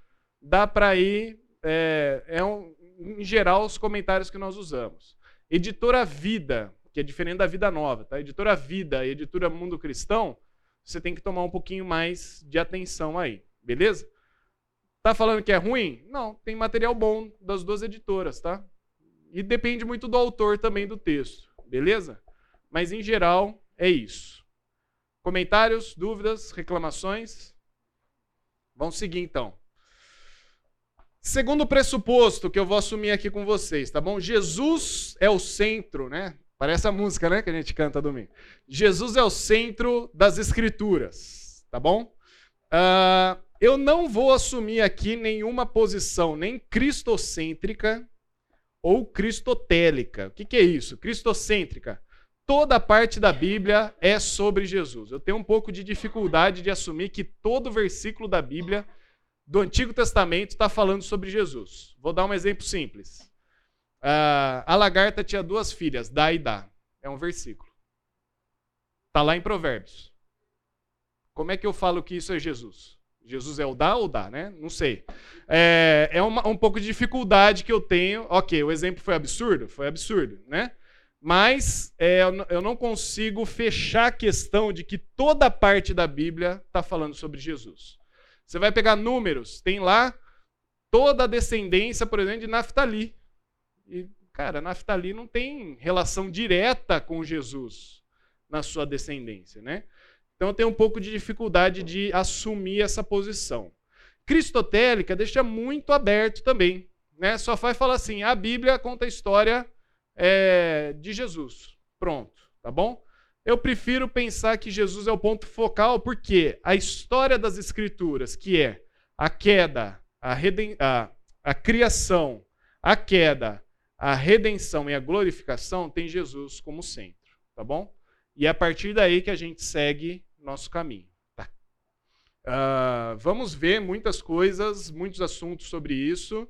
dá para ir. É, é um, em geral, os comentários que nós usamos. Editora Vida, que é diferente da Vida Nova, tá? Editora Vida e Editora Mundo Cristão, você tem que tomar um pouquinho mais de atenção aí, beleza? Tá falando que é ruim? Não, tem material bom das duas editoras, tá? E depende muito do autor também do texto, beleza? Mas em geral é isso. Comentários, dúvidas, reclamações? Vamos seguir então. Segundo pressuposto que eu vou assumir aqui com vocês, tá bom? Jesus é o centro, né? Parece a música, né, que a gente canta domingo. Jesus é o centro das Escrituras, tá bom? Uh, eu não vou assumir aqui nenhuma posição, nem cristocêntrica ou cristotélica. O que, que é isso? Cristocêntrica toda parte da Bíblia é sobre Jesus. Eu tenho um pouco de dificuldade de assumir que todo versículo da Bíblia do Antigo Testamento está falando sobre Jesus. Vou dar um exemplo simples. Uh, a lagarta tinha duas filhas, Dá e Dá. É um versículo. Está lá em Provérbios. Como é que eu falo que isso é Jesus? Jesus é o dá ou dá, né? Não sei. É, é uma, um pouco de dificuldade que eu tenho. Ok, o exemplo foi absurdo? Foi absurdo, né? Mas é, eu não consigo fechar a questão de que toda parte da Bíblia está falando sobre Jesus. Você vai pegar números, tem lá toda a descendência, por exemplo, de Naftali. E, cara, Naftali não tem relação direta com Jesus na sua descendência, né? Então tenho um pouco de dificuldade de assumir essa posição. Cristotélica deixa muito aberto também, né? Só vai falar assim: a Bíblia conta a história é, de Jesus. Pronto, tá bom? Eu prefiro pensar que Jesus é o ponto focal, porque a história das Escrituras, que é a queda, a, reden a, a criação, a queda, a redenção e a glorificação, tem Jesus como centro, tá bom? E é a partir daí que a gente segue nosso caminho. Tá? Uh, vamos ver muitas coisas, muitos assuntos sobre isso,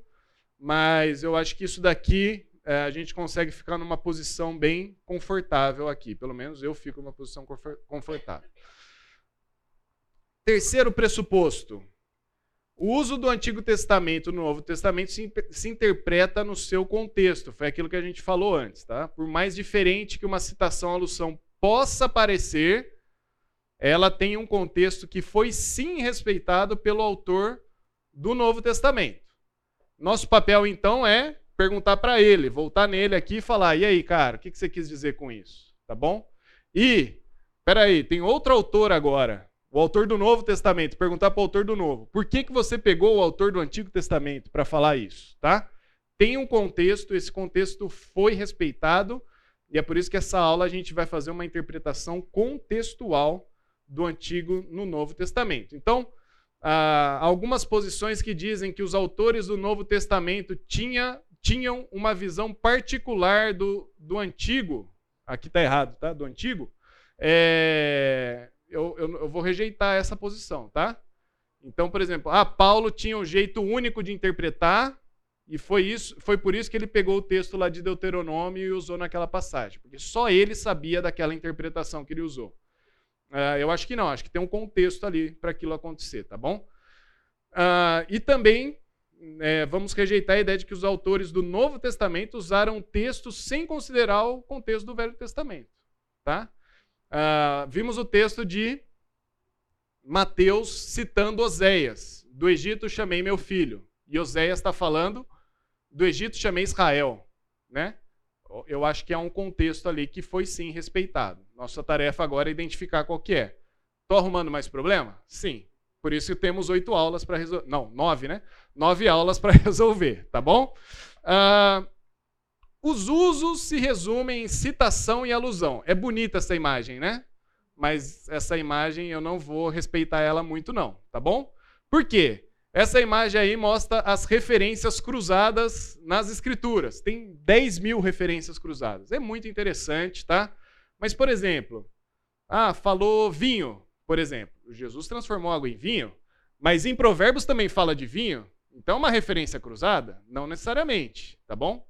mas eu acho que isso daqui é, a gente consegue ficar numa posição bem confortável aqui. Pelo menos eu fico numa posição confortável. Terceiro pressuposto. O uso do Antigo Testamento no Novo Testamento se, se, interpreta no seu contexto. Foi aquilo que a gente falou antes, tá? Por mais diferente que uma citação alução possa parecer, ela tem um contexto que foi sim respeitado pelo autor do Novo Testamento. Nosso papel então é perguntar para ele, voltar nele aqui e falar: e aí, cara, o que, você quis dizer com isso? Tá bom? E, peraí, tem outro autor agora, o autor do Novo Testamento, perguntar para o autor do Novo: por que, que você pegou o autor do Antigo Testamento para falar isso? Tá? Tem um contexto, esse contexto foi respeitado, e é por isso que essa aula a gente vai fazer uma interpretação contextual do Antigo no Novo Testamento. Então, ah, algumas posições que dizem que os autores do Novo Testamento tinha, tinham uma visão particular do, do antigo, aqui está errado, tá? Do antigo, é, eu, eu, eu, vou rejeitar essa posição, tá? Então, por exemplo, ah, Paulo tinha um jeito único de interpretar, e foi, isso, foi por isso que ele pegou o texto lá de Deuteronômio e usou naquela passagem, porque só ele sabia daquela interpretação que ele usou. Uh, eu acho que não, acho que tem um contexto ali para aquilo acontecer, tá bom? Uh, e também é, vamos rejeitar a ideia de que os autores do Novo Testamento usaram o texto sem considerar o contexto do Velho Testamento. Tá? Uh, vimos o texto de Mateus citando Oséias. Do Egito chamei meu filho. E Oséias está falando do Egito chamei Israel. Né? Eu acho que é um contexto ali que foi sim respeitado. Nossa tarefa agora é identificar qual que é. Estou arrumando mais problema? Sim. Por isso temos oito aulas para resolver. Não, nove, né? Nove aulas para resolver, tá bom? Uh, os usos se resumem em citação e alusão. É bonita essa imagem, né? Mas essa imagem eu não vou respeitar ela muito, não, tá bom? Por quê? Essa imagem aí mostra as referências cruzadas nas escrituras. Tem 10 mil referências cruzadas. É muito interessante, tá? Mas, por exemplo, ah, falou vinho por exemplo, Jesus transformou água em vinho, mas em Provérbios também fala de vinho. Então, uma referência cruzada? Não necessariamente, tá bom?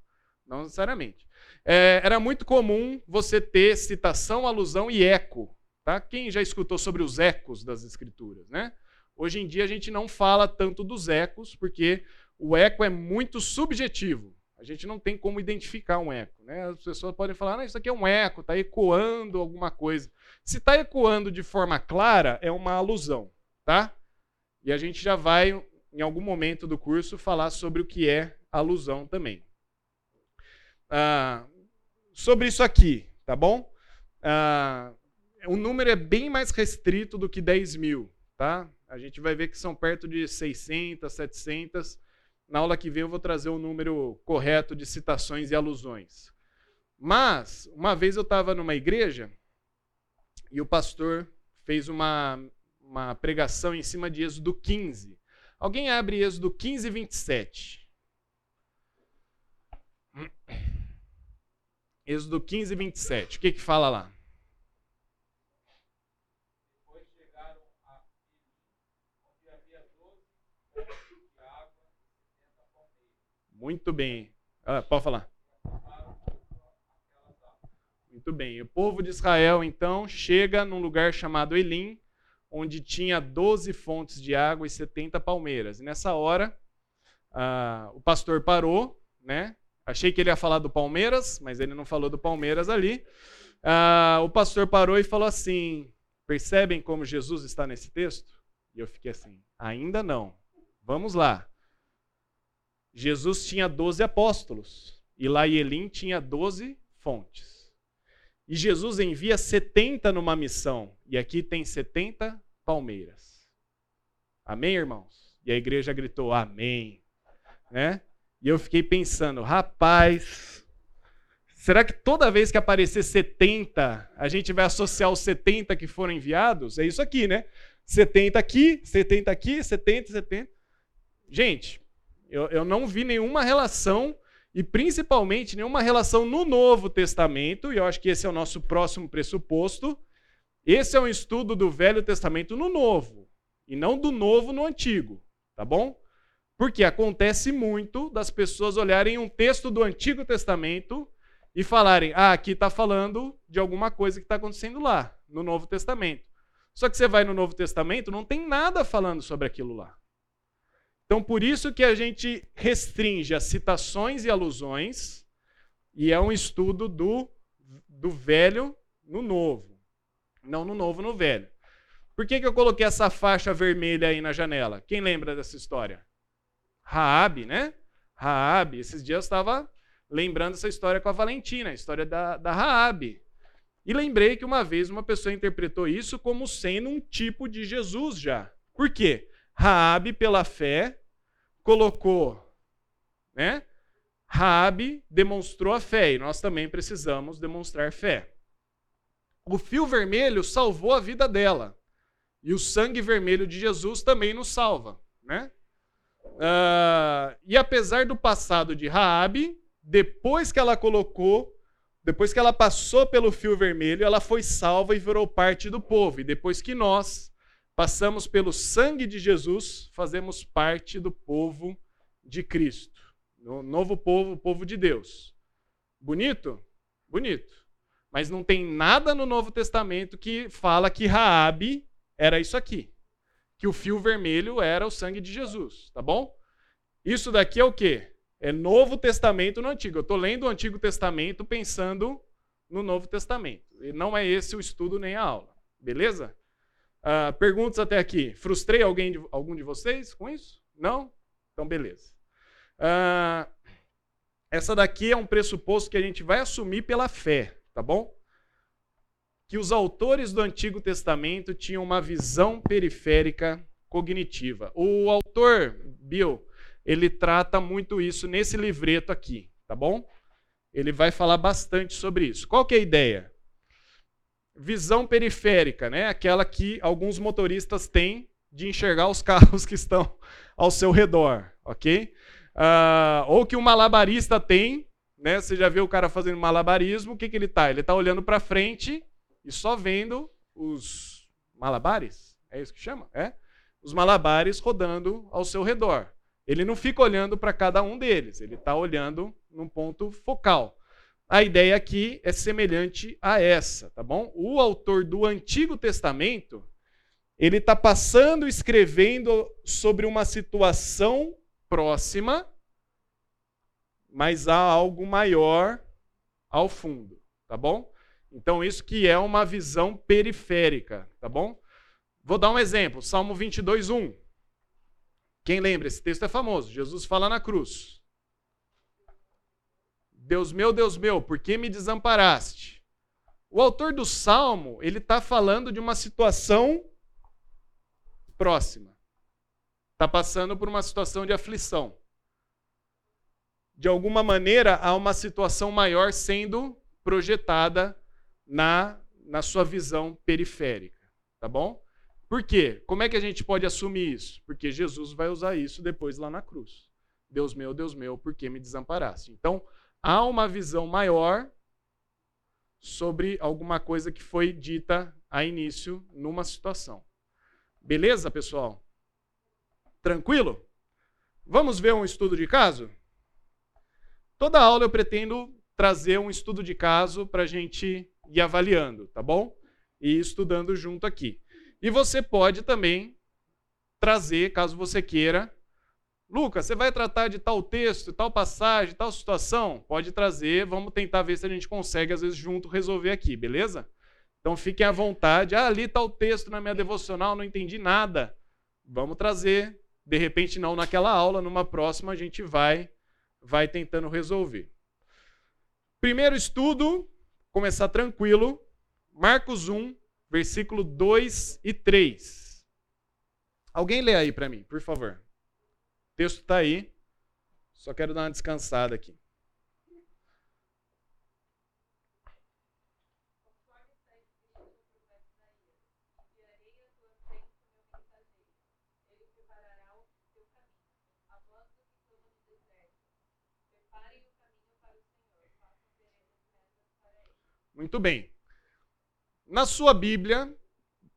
Não necessariamente. É, era muito comum você ter citação, alusão e eco. Tá? Quem já escutou sobre os ecos das escrituras? Né? Hoje em dia a gente não fala tanto dos ecos, porque o eco é muito subjetivo. A gente não tem como identificar um eco. Né? As pessoas podem falar, ah, isso aqui é um eco, está ecoando alguma coisa. Se está ecoando de forma clara, é uma alusão. Tá? E a gente já vai, em algum momento do curso, falar sobre o que é alusão também. Ah, sobre isso aqui, tá bom? Ah, o número é bem mais restrito do que 10 mil. Tá? A gente vai ver que são perto de 600, 700 na aula que vem eu vou trazer o número correto de citações e alusões. Mas, uma vez eu estava numa igreja e o pastor fez uma, uma pregação em cima de Êxodo 15. Alguém abre Êxodo 15, 27. Êxodo 15, 27. O que, que fala lá? Muito bem. Ah, pode falar. Muito bem. O povo de Israel, então, chega num lugar chamado Elim, onde tinha 12 fontes de água e 70 palmeiras. E nessa hora, ah, o pastor parou, né? Achei que ele ia falar do Palmeiras, mas ele não falou do Palmeiras ali. Ah, o pastor parou e falou assim: Percebem como Jesus está nesse texto? E eu fiquei assim: Ainda não. Vamos lá. Jesus tinha 12 apóstolos e lá Elim tinha 12 fontes. E Jesus envia 70 numa missão e aqui tem 70 palmeiras. Amém, irmãos? E a igreja gritou amém, né? E eu fiquei pensando, rapaz, Será que toda vez que aparecer 70, a gente vai associar os 70 que foram enviados? É isso aqui, né? 70 aqui, 70 aqui, 70, 70. Gente, eu, eu não vi nenhuma relação, e principalmente nenhuma relação no Novo Testamento, e eu acho que esse é o nosso próximo pressuposto. Esse é um estudo do Velho Testamento no Novo, e não do Novo no Antigo, tá bom? Porque acontece muito das pessoas olharem um texto do Antigo Testamento e falarem: ah, aqui está falando de alguma coisa que está acontecendo lá, no Novo Testamento. Só que você vai no Novo Testamento, não tem nada falando sobre aquilo lá. Então, por isso que a gente restringe as citações e alusões, e é um estudo do, do velho no novo. Não no novo no velho. Por que, que eu coloquei essa faixa vermelha aí na janela? Quem lembra dessa história? Raabe, né? Raabe. Esses dias eu estava lembrando essa história com a Valentina, a história da, da Raabe. E lembrei que uma vez uma pessoa interpretou isso como sendo um tipo de Jesus já. Por quê? Raabe, pela fé, colocou, né? Raabe demonstrou a fé e nós também precisamos demonstrar fé. O fio vermelho salvou a vida dela e o sangue vermelho de Jesus também nos salva, né? Uh, e apesar do passado de Raabe, depois que ela colocou, depois que ela passou pelo fio vermelho, ela foi salva e virou parte do povo. E depois que nós passamos pelo sangue de Jesus, fazemos parte do povo de Cristo. No novo povo, o povo de Deus. Bonito? Bonito. Mas não tem nada no Novo Testamento que fala que Raabe era isso aqui. Que o fio vermelho era o sangue de Jesus, tá bom? Isso daqui é o quê? É Novo Testamento no Antigo. Eu estou lendo o Antigo Testamento pensando no Novo Testamento. E não é esse o estudo nem a aula. Beleza? Uh, perguntas até aqui. Frustrei alguém de, algum de vocês com isso? Não? Então, beleza. Uh, essa daqui é um pressuposto que a gente vai assumir pela fé, tá bom? Que os autores do Antigo Testamento tinham uma visão periférica cognitiva. O autor, Bill, ele trata muito isso nesse livreto aqui, tá bom? Ele vai falar bastante sobre isso. Qual que é a ideia? Visão periférica, né? Aquela que alguns motoristas têm de enxergar os carros que estão ao seu redor, ok? Uh, ou que um malabarista tem, né? Você já viu o cara fazendo malabarismo, o que, que ele tá? Ele tá olhando para frente e só vendo os malabares, é isso que chama? É? Os malabares rodando ao seu redor. Ele não fica olhando para cada um deles, ele está olhando num ponto focal. A ideia aqui é semelhante a essa, tá bom? O autor do Antigo Testamento, ele está passando, escrevendo sobre uma situação próxima, mas há algo maior ao fundo, tá bom? Então isso que é uma visão periférica, tá bom? Vou dar um exemplo, Salmo 22, 1. Quem lembra? Esse texto é famoso. Jesus fala na cruz: Deus meu, Deus meu, por que me desamparaste? O autor do salmo, ele está falando de uma situação próxima. Está passando por uma situação de aflição. De alguma maneira, há uma situação maior sendo projetada na, na sua visão periférica. Tá bom? Por quê? Como é que a gente pode assumir isso? Porque Jesus vai usar isso depois lá na cruz. Deus meu, Deus meu, por que me desamparaste? Então, há uma visão maior sobre alguma coisa que foi dita a início numa situação. Beleza, pessoal? Tranquilo? Vamos ver um estudo de caso? Toda aula eu pretendo trazer um estudo de caso para a gente ir avaliando, tá bom? E estudando junto aqui. E você pode também trazer, caso você queira, Lucas, você vai tratar de tal texto, tal passagem, tal situação? Pode trazer, vamos tentar ver se a gente consegue, às vezes, junto resolver aqui, beleza? Então fiquem à vontade. Ah, ali está o texto na minha devocional, não entendi nada. Vamos trazer. De repente, não naquela aula, numa próxima a gente vai, vai tentando resolver. Primeiro estudo, começar tranquilo. Marcos 1, versículo 2 e 3. Alguém lê aí para mim, por favor. O texto está aí. Só quero dar uma descansada aqui. Muito bem. Na sua Bíblia,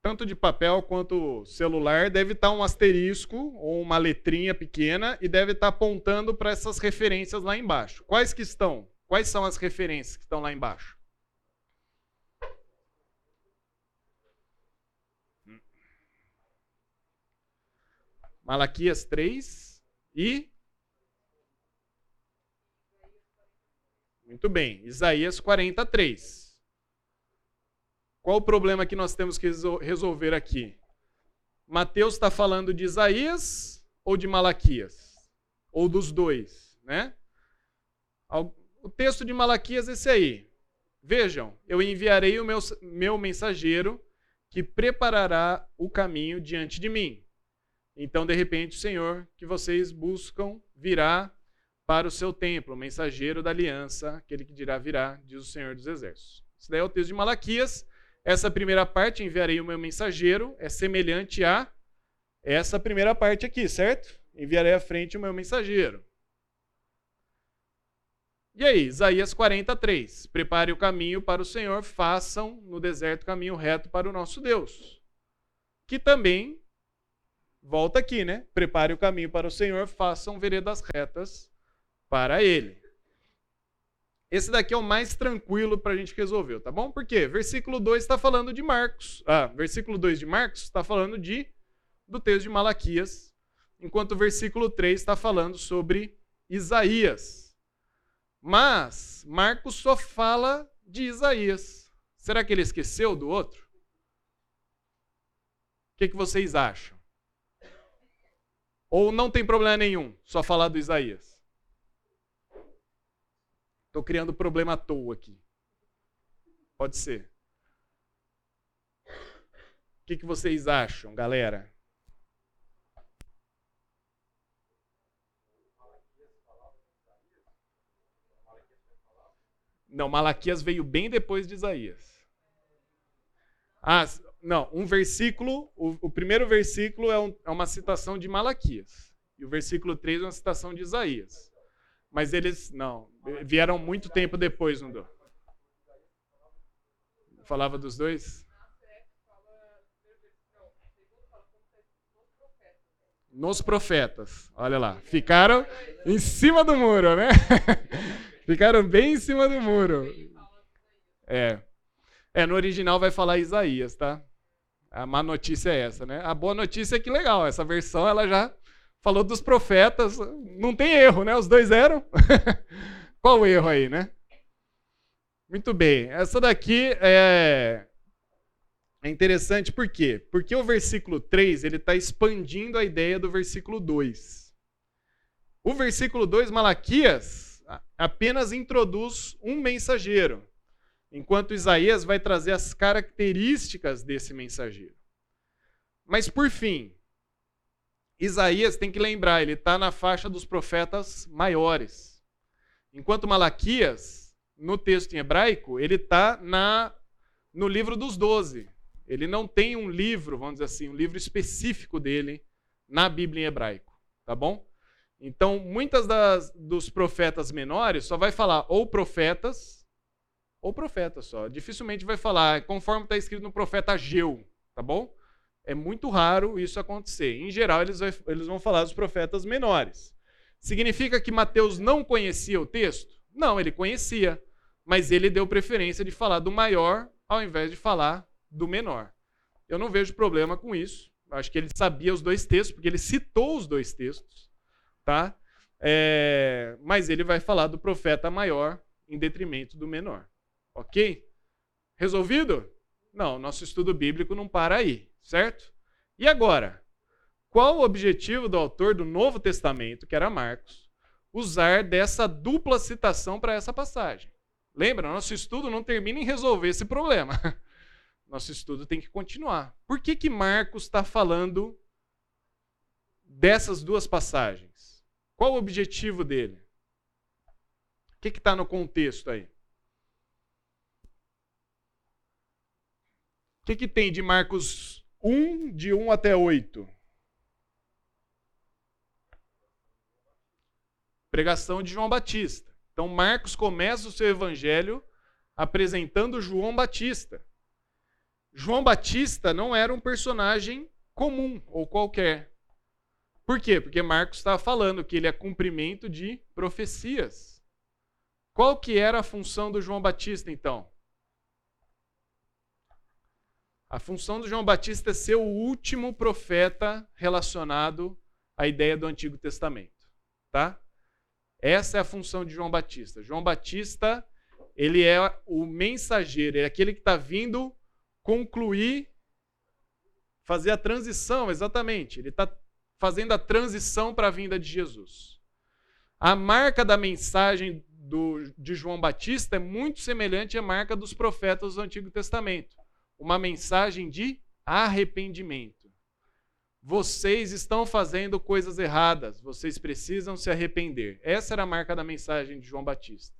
tanto de papel quanto celular, deve estar um asterisco ou uma letrinha pequena e deve estar apontando para essas referências lá embaixo. Quais que estão? Quais são as referências que estão lá embaixo? Malaquias 3 e. Muito bem, Isaías 43. Qual o problema que nós temos que resolver aqui? Mateus está falando de Isaías ou de Malaquias? Ou dos dois, né? O texto de Malaquias é esse aí. Vejam, eu enviarei o meu, meu mensageiro que preparará o caminho diante de mim. Então, de repente, o Senhor que vocês buscam virá para o seu templo, o mensageiro da aliança, aquele que dirá virá, diz o Senhor dos Exércitos. Isso daí é o texto de Malaquias. Essa primeira parte, enviarei o meu mensageiro, é semelhante a essa primeira parte aqui, certo? Enviarei à frente o meu mensageiro. E aí, Isaías 43. Prepare o caminho para o Senhor, façam no deserto caminho reto para o nosso Deus. Que também, volta aqui, né? Prepare o caminho para o Senhor, façam veredas retas para ele. Esse daqui é o mais tranquilo para a gente resolver, tá bom? Por quê? Versículo 2 está falando de Marcos. Ah, versículo 2 de Marcos está falando de do texto de Malaquias, enquanto o versículo 3 está falando sobre Isaías. Mas Marcos só fala de Isaías. Será que ele esqueceu do outro? O que, que vocês acham? Ou não tem problema nenhum só falar do Isaías? Estou criando problema à toa aqui. Pode ser. O que, que vocês acham, galera? Não, Malaquias veio bem depois de Isaías. Ah, não, um versículo, o, o primeiro versículo é, um, é, uma citação de Malaquias. E o versículo 3 é uma citação de Isaías. Mas eles, não, vieram muito tempo depois, não deu. Falava dos dois? Nos profetas, olha lá. Ficaram em cima do muro, né? Ficaram bem em cima do muro. É. É, no original vai falar Isaías, tá? A má notícia é essa, né? A boa notícia é que legal, essa versão ela já falou dos profetas, não tem erro, né? Os dois eram. Qual o erro aí, né? Muito bem. Essa daqui é, é interessante por quê? Porque o versículo 3 ele está expandindo a ideia do versículo 2. O versículo 2, Malaquias, apenas introduz um mensageiro, enquanto Isaías vai trazer as características desse mensageiro. Mas por fim, Isaías tem que lembrar, ele está na faixa dos profetas maiores. Enquanto Malaquias, no texto em hebraico, ele está no livro dos doze. Ele não tem um livro, vamos dizer assim, um livro específico dele na Bíblia em hebraico, tá bom? Então, muitas das, dos profetas menores só vai falar ou profetas ou profetas só. Dificilmente vai falar conforme está escrito no profeta Ageu, tá bom? É muito raro isso acontecer. Em geral, eles, eles vão falar dos profetas menores. Significa que Mateus não conhecia o texto? Não, ele conhecia. Mas ele deu preferência de falar do maior ao invés de falar do menor. Eu não vejo problema com isso. Acho que ele sabia os dois textos, porque ele citou os dois textos. Tá? É, mas ele vai falar do profeta maior em detrimento do menor. Ok? Resolvido? Não, nosso estudo bíblico não para aí certo? E agora, qual o objetivo do autor do Novo Testamento, que era Marcos, usar dessa dupla citação para essa passagem? Lembra, nosso estudo não termina em resolver esse problema. Nosso estudo tem que continuar. Por que, que Marcos está falando dessas duas passagens? Qual o objetivo dele? O que está no contexto aí? O que, que tem de Marcos 1, de 1 até 8. pregação de João Batista. Então, Marcos começa o seu evangelho apresentando João Batista. João Batista não era um personagem comum ou qualquer. Por quê? Porque Marcos estava falando que ele é cumprimento de profecias. Qual que era a função do João Batista, então? A função do João Batista é ser o último profeta relacionado à ideia do Antigo Testamento, tá? Essa é a função de João Batista. João Batista, ele é o mensageiro, é aquele que está vindo concluir, fazer a transição, exatamente. Ele está fazendo a transição para a vinda de Jesus. A marca da mensagem do, de João Batista é muito semelhante à marca dos profetas do Antigo Testamento uma mensagem de arrependimento. Vocês estão fazendo coisas erradas, vocês precisam se arrepender. Essa era a marca da mensagem de João Batista.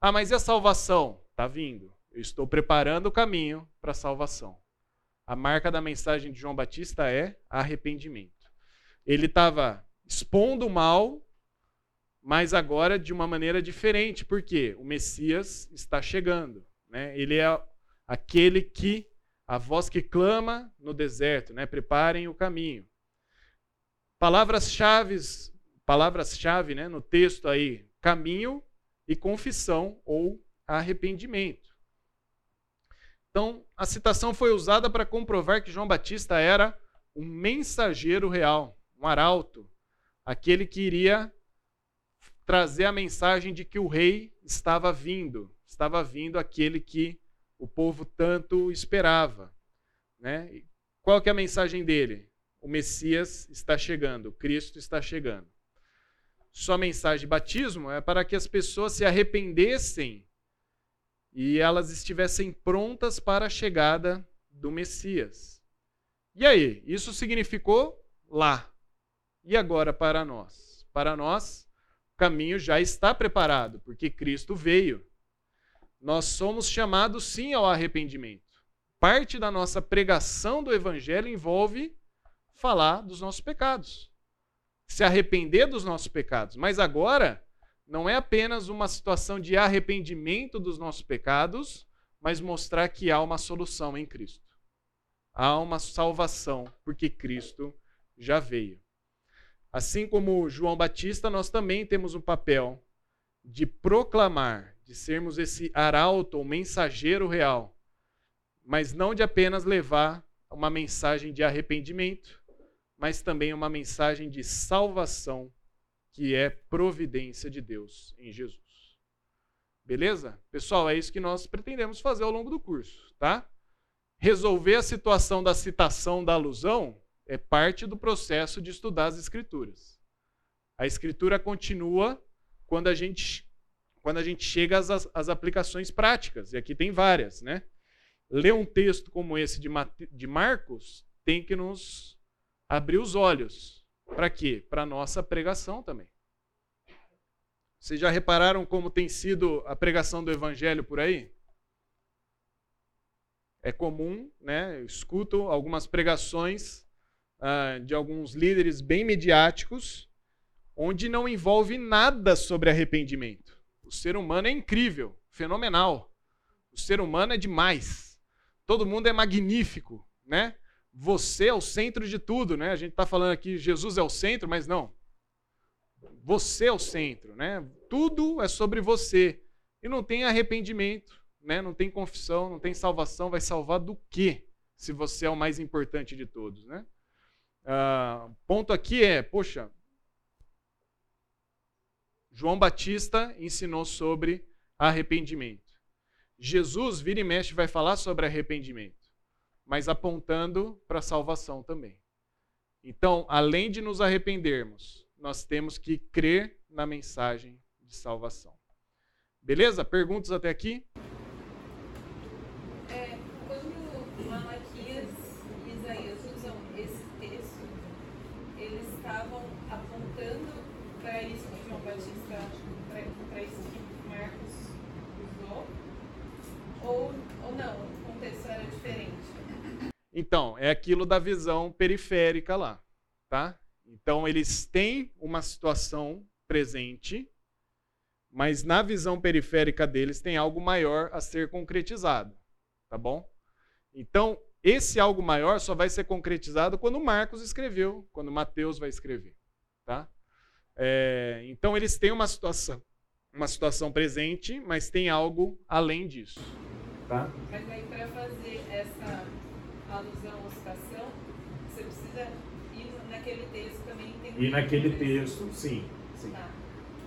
Ah, mas e a salvação? Está vindo. Eu estou preparando o caminho para a salvação. A marca da mensagem de João Batista é arrependimento. Ele estava expondo o mal, mas agora de uma maneira diferente, porque o Messias está chegando. Né? Ele é aquele que, a voz que clama no deserto, né? Preparem o caminho. Palavras-chave, palavras-chave, né, no texto aí, caminho e confissão ou arrependimento. Então, a citação foi usada para comprovar que João Batista era um mensageiro real, um arauto, aquele que iria trazer a mensagem de que o rei estava vindo, estava vindo aquele que o povo tanto esperava. Né? Qual que é a mensagem dele? O Messias está chegando, Cristo está chegando. Sua mensagem de batismo é para que as pessoas se arrependessem e elas estivessem prontas para a chegada do Messias. E aí, isso significou lá. E agora para nós? Para nós, o caminho já está preparado, porque Cristo veio nós somos chamados sim ao arrependimento. Parte da nossa pregação do evangelho envolve falar dos nossos pecados, se arrepender dos nossos pecados. Mas agora não é apenas uma situação de arrependimento dos nossos pecados, mas mostrar que há uma solução em Cristo. Há uma salvação, porque Cristo já veio. Assim como João Batista, nós também temos um papel de proclamar, de sermos esse arauto, ou mensageiro real, mas não de apenas levar uma mensagem de arrependimento, mas também uma mensagem de salvação, que é providência de Deus em Jesus. Beleza? Pessoal, é isso que nós pretendemos fazer ao longo do curso, tá? Resolver a situação da citação da alusão é parte do processo de estudar as escrituras. A escritura continua quando a gente quando a gente chega às, às aplicações práticas, e aqui tem várias, né? Ler um texto como esse de, de Marcos tem que nos abrir os olhos. Para quê? Para a nossa pregação também. Vocês já repararam como tem sido a pregação do evangelho por aí? É comum, né? Eu escuto algumas pregações uh, de alguns líderes bem mediáticos, onde não envolve nada sobre arrependimento. O ser humano é incrível, fenomenal. O ser humano é demais. Todo mundo é magnífico, né? Você é o centro de tudo, né? A gente está falando aqui Jesus é o centro, mas não. Você é o centro, né? Tudo é sobre você. E não tem arrependimento, né? Não tem confissão, não tem salvação. Vai salvar do quê? Se você é o mais importante de todos, né? Uh, ponto aqui é, poxa, João Batista ensinou sobre arrependimento. Jesus, vira e mexe, vai falar sobre arrependimento, mas apontando para a salvação também. Então, além de nos arrependermos, nós temos que crer na mensagem de salvação. Beleza? Perguntas até aqui? É, quando Malaquias e Isaías usam esse texto, eles estavam apontando para isso que João Batista para isso que Marcos usou? Ou, ou não? O contexto era diferente? Então, é aquilo da visão periférica lá, tá? Então, eles têm uma situação presente, mas na visão periférica deles tem algo maior a ser concretizado, tá bom? Então, esse algo maior só vai ser concretizado quando Marcos escreveu, quando Mateus vai escrever, tá? É, então eles têm uma situação, uma situação presente, mas tem algo além disso, tá? Mas aí para fazer alusão ou citação, você precisa ir naquele texto também entender. E naquele texto, sim, sim. Tá.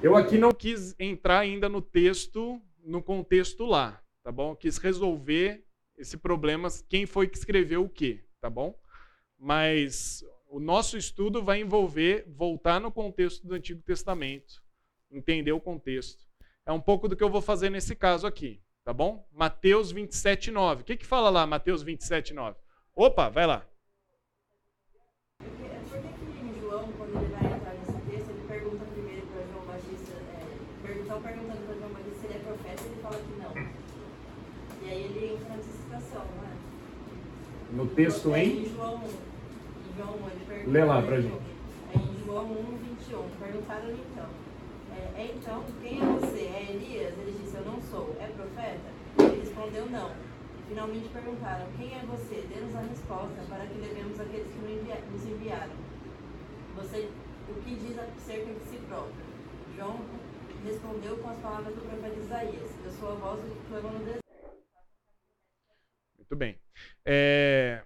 Eu aqui não quis entrar ainda no texto, no contexto lá, tá bom? Quis resolver esse problema, quem foi que escreveu o quê, tá bom? Mas o nosso estudo vai envolver voltar no contexto do Antigo Testamento, entender o contexto. É um pouco do que eu vou fazer nesse caso aqui, tá bom? Mateus 27, 9. O que, que fala lá, Mateus 27, 9? Opa, vai lá. Por que, em João, quando ele vai entrar nesse texto, ele pergunta primeiro para João Batista, é, estão perguntando para João Batista se ele é profeta, ele fala que não. E aí ele entra nessa citação? No texto em? Em João, em João ele pergunta. Lê lá para gente. É em João 1, 21. Perguntaram-lhe então. É, é, então, quem é você? É Elias? Ele disse, eu não sou. É profeta? Ele respondeu, não. Finalmente perguntaram: Quem é você? Dê-nos a resposta para que levemos aqueles que nos enviaram. Você, o que diz acerca de si próprio? João respondeu com as palavras do profeta Isaías: Eu sou a voz que clama no deserto. Muito bem. É,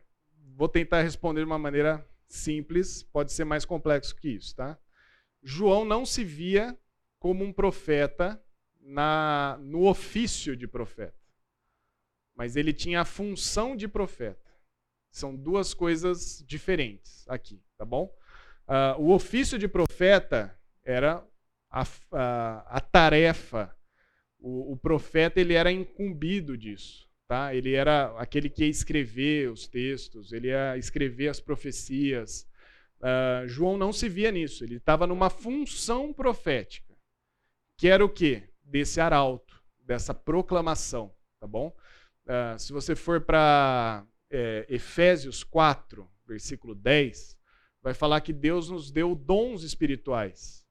vou tentar responder de uma maneira simples, pode ser mais complexo que isso, tá? João não se via como um profeta na, no ofício de profeta mas ele tinha a função de profeta. São duas coisas diferentes aqui, tá bom? Uh, o ofício de profeta era a, a, a tarefa. O, o, profeta ele era incumbido disso, tá? Ele era aquele que ia escrever os textos, ele ia escrever as profecias. Uh, João não se via nisso. Ele estava numa função profética, que era o quê? Desse arauto, dessa proclamação, tá bom? Uh, se você for para é, Efésios 4, versículo 10, vai falar que Deus nos deu dons espirituais.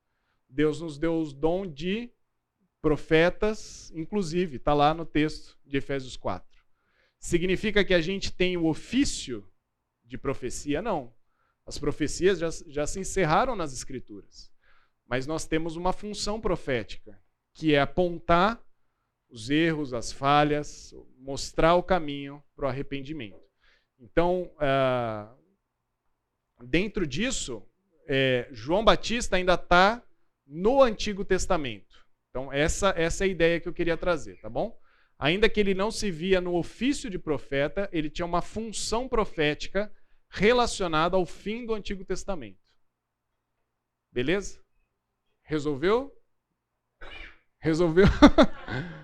Deus nos deu os dons de profetas, inclusive, está lá no texto de Efésios 4. Significa que a gente tem o ofício de profecia? Não. As profecias já, já se encerraram nas Escrituras. Mas nós temos uma função profética, que é apontar os erros, as falhas, mostrar o caminho para o arrependimento. Então, uh, dentro disso, é, João Batista ainda está no Antigo Testamento. Então, essa, essa é a ideia que eu queria trazer, tá bom? Ainda que ele não se via no ofício de profeta, ele tinha uma função profética relacionada ao fim do Antigo Testamento. Beleza? Resolveu? Resolveu?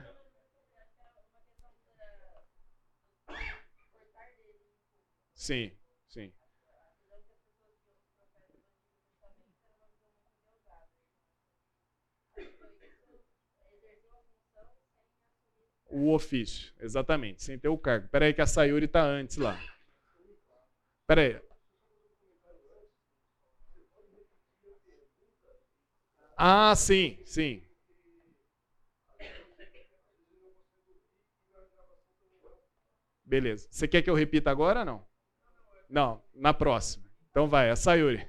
Sim, sim. O ofício, exatamente, sem ter o cargo. Espera aí que a Sayuri está antes lá. Espera aí. Ah, sim, sim. Beleza. Você quer que eu repita agora ou não? Não, na próxima. Então vai, a Sayuri.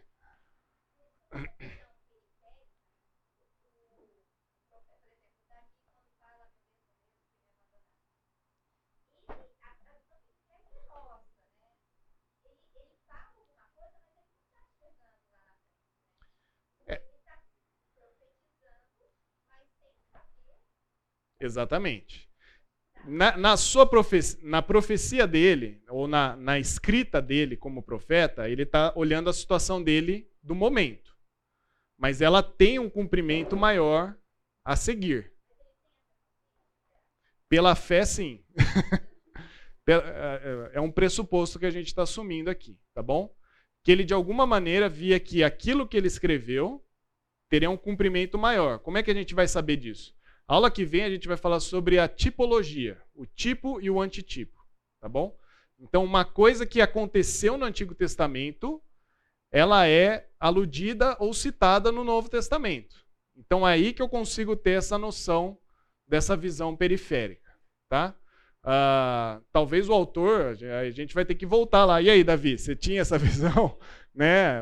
É. Exatamente na, na sua profecia, na profecia dele, ou na, na escrita dele como profeta, ele está olhando a situação dele do momento. Mas ela tem um cumprimento maior a seguir. Pela fé, sim. É, é, é um pressuposto que a gente está assumindo aqui, tá bom? Que ele de alguma maneira via que aquilo que ele escreveu teria um cumprimento maior. Como é que a gente vai saber disso? Aula que vem a gente vai falar sobre a tipologia, o tipo e o antitipo, tá bom? Então, uma coisa que aconteceu no Antigo Testamento, ela é aludida ou citada no Novo Testamento. Então é aí que eu consigo ter essa noção dessa visão periférica, tá? Uh, talvez o autor, a gente vai ter que voltar lá. E aí, Davi, você tinha essa visão? né?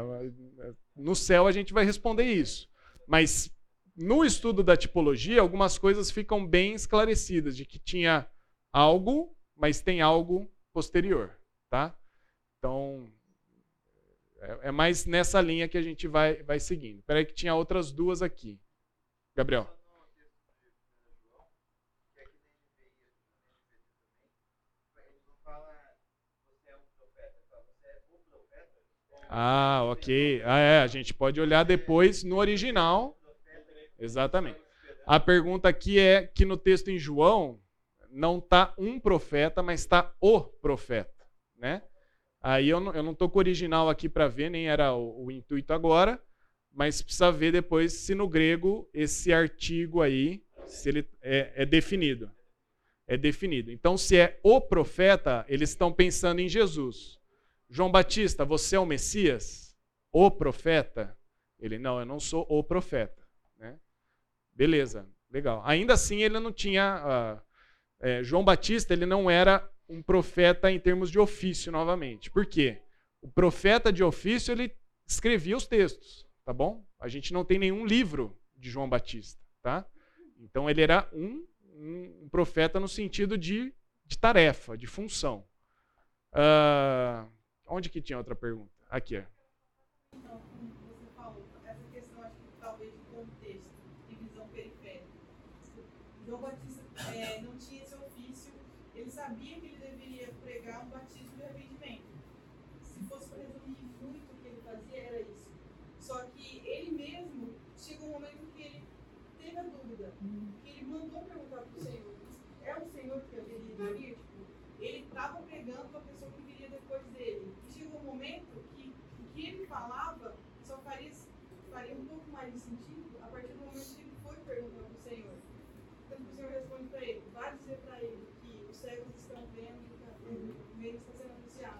No céu a gente vai responder isso. Mas no estudo da tipologia, algumas coisas ficam bem esclarecidas de que tinha algo, mas tem algo posterior, tá? Então é, é mais nessa linha que a gente vai, vai seguindo. Aí que tinha outras duas aqui. Gabriel. Ah, ok. Ah, é, a gente pode olhar depois no original. Exatamente. A pergunta aqui é que no texto em João não está um profeta, mas está o profeta, né? Aí eu não estou com o original aqui para ver, nem era o, o, intuito agora, mas precisa ver depois se no grego esse artigo aí, se ele é, é definido. É definido. Então, se é o profeta, eles estão pensando em Jesus. João Batista, você é o Messias? O profeta? Ele, não, eu não sou o profeta. Beleza, legal. Ainda assim, ele não tinha. Uh, é, João Batista, ele não era um profeta em termos de ofício, novamente. Por quê? O profeta de ofício, ele escrevia os textos, tá bom? A gente não tem nenhum livro de João Batista, tá? Então, ele era um, um, um profeta no sentido de, de tarefa, de função. Uh, Onde que tinha outra pergunta? Aqui, ó. Então, como você falou, essa questão, acho que talvez de contexto e visão periférica. João Batista é, não tinha esse ofício, ele sabia que ele deveria pregar um batismo de arrependimento. Se fosse para resumir muito o que ele fazia, era isso. Só que ele mesmo, chegou um momento que ele teve a dúvida, que ele mandou perguntar para o Senhor, é o Senhor que eu deveria vir? Tipo, ele estava pregando a pessoa que viria depois dele um momento que o que ele falava só faria, faria um pouco mais de sentido a partir do momento que ele foi perguntar para o Senhor. Tanto que o Senhor responde para ele, vai dizer para ele que os cegos estão vendo e o meio está sendo anunciado.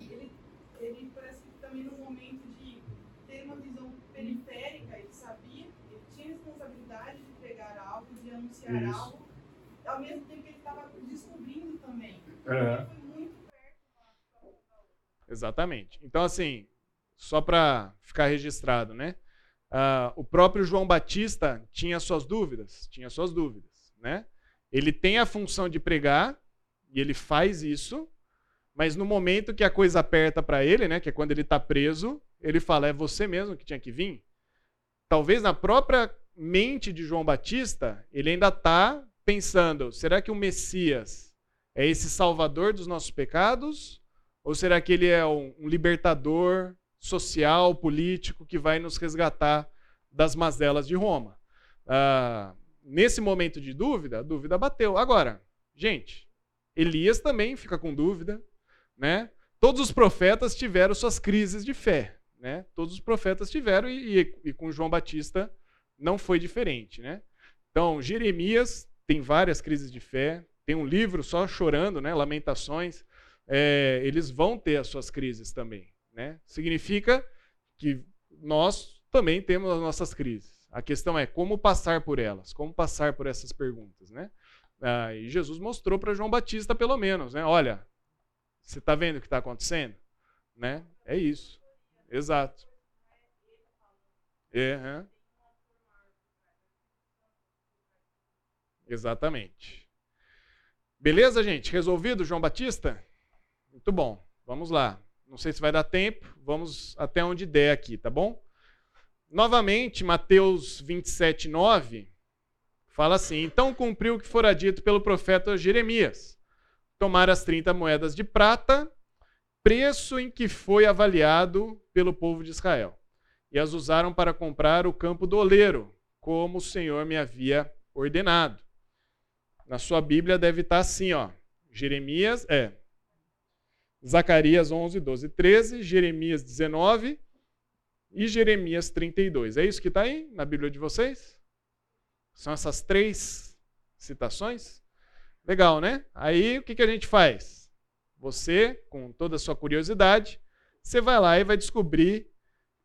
Ele, ele parece que também no momento de ter uma visão periférica, ele sabia, ele tinha responsabilidade de pregar algo, anunciar Isso. ao mesmo tempo que ele estava descobrindo também. É. foi Exatamente. Então, assim, só para ficar registrado, né? Uh, o próprio João Batista tinha suas dúvidas, tinha suas dúvidas, né? Ele tem a função de pregar e ele faz isso, mas no momento que a coisa aperta para ele, né, que é quando ele está preso, ele fala: é você mesmo que tinha que vir. Talvez na própria mente de João Batista, ele ainda está pensando: será que o Messias é esse Salvador dos nossos pecados? Ou será que ele é um, libertador social, político, que vai nos resgatar das mazelas de Roma? Ah, nesse momento de dúvida, a dúvida bateu. Agora, gente, Elias também fica com dúvida, né? Todos os profetas tiveram suas crises de fé, né? Todos os profetas tiveram e, e, e com João Batista não foi diferente, né? Então, Jeremias tem várias crises de fé, tem um livro só chorando, né? Lamentações é, eles vão ter as suas crises também. Né? Significa que nós também temos as nossas crises. A questão é como passar por elas, como passar por essas perguntas. Né? Ah, e Jesus mostrou para João Batista, pelo menos, né? olha, você está vendo o que está acontecendo? Né? É isso. Exato. É, Exatamente. Beleza, gente? Resolvido, João Batista? Muito bom. Vamos lá. Não sei se vai dar tempo, vamos até onde der aqui, tá bom? Novamente, Mateus 27, 9, fala assim: Então cumpriu o que fora dito pelo profeta Jeremias. Tomar as 30 moedas de prata, preço em que foi avaliado pelo povo de Israel, e as usaram para comprar o campo do oleiro, como o Senhor me havia ordenado. Na sua Bíblia deve estar assim, ó. Jeremias, é, Zacarias 11, 12, 13, Jeremias 19 e Jeremias 32. É isso que está aí na Bíblia de vocês? São essas três citações? Legal, né? Aí o que, que a gente faz? Você, com toda a sua curiosidade, você vai lá e vai descobrir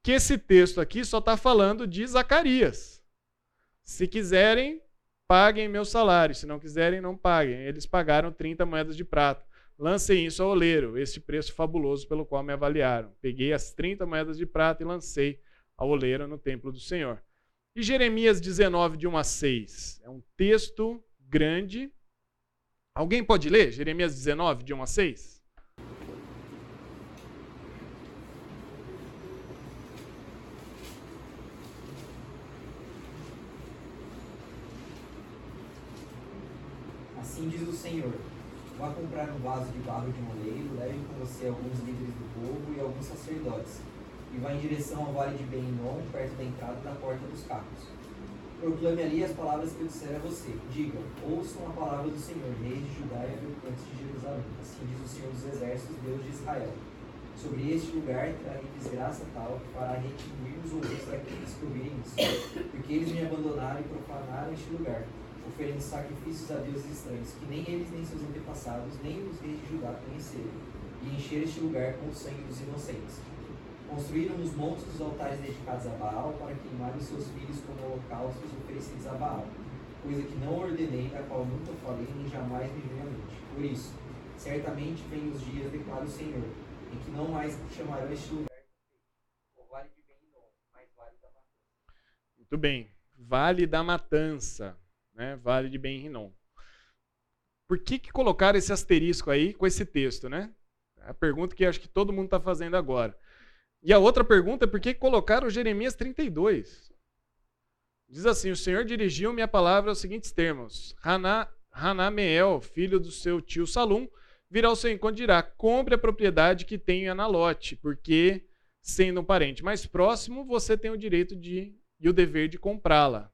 que esse texto aqui só está falando de Zacarias. Se quiserem, paguem meu salário. Se não quiserem, não paguem. Eles pagaram 30 moedas de prata. Lancei isso ao oleiro, este preço fabuloso pelo qual me avaliaram. Peguei as 30 moedas de prata e lancei ao oleiro no templo do Senhor. E Jeremias 19, de 1 a 6. É um texto grande. Alguém pode ler? Jeremias 19, de 1 a 6? Assim diz o Senhor: Vá comprar um vaso de barro de moleiro, leve com você alguns líderes do povo e alguns sacerdotes, e vá em direção ao vale de Ben-Hinom, perto da entrada da porta dos carros. Proclame ali as palavras que eu disser a você. Digam, ouçam a palavra do Senhor, reis de Judá e habitantes de Jerusalém. Assim diz o Senhor dos Exércitos, Deus de Israel. Sobre este lugar trarei desgraça tal que fará retinir os ouvidos daqueles que ouvirem isso. Porque eles me abandonaram e profanaram este lugar oferendo sacrifícios a deuses estranhos, que nem eles nem seus antepassados, nem os reis de Judá conheceram, e encher este lugar com o sangue dos inocentes. Construíram nos montes os altares dedicados a Baal, para queimar os seus filhos como holocaustos oferecidos a Baal, coisa que não ordenei, da qual nunca falei, nem jamais me veio à mente. Por isso, certamente vêm os dias, declara o Senhor, em que não mais chamarão este lugar o Vale mas Vale da Matança. Muito bem. Vale da Matança né? Vale de Ben Rinon. Por que, que colocaram esse asterisco aí com esse texto, né? É a pergunta que acho que todo mundo está fazendo agora. E a outra pergunta é por que colocaram Jeremias 32? Diz assim: O Senhor dirigiu-me a palavra aos seguintes termos: Haná, Hanameel, filho do seu tio Salum, virá ao seu encontro e dirá: Compre a propriedade que tem em Analote, porque, sendo um parente mais próximo, você tem o direito de, e o dever de comprá-la.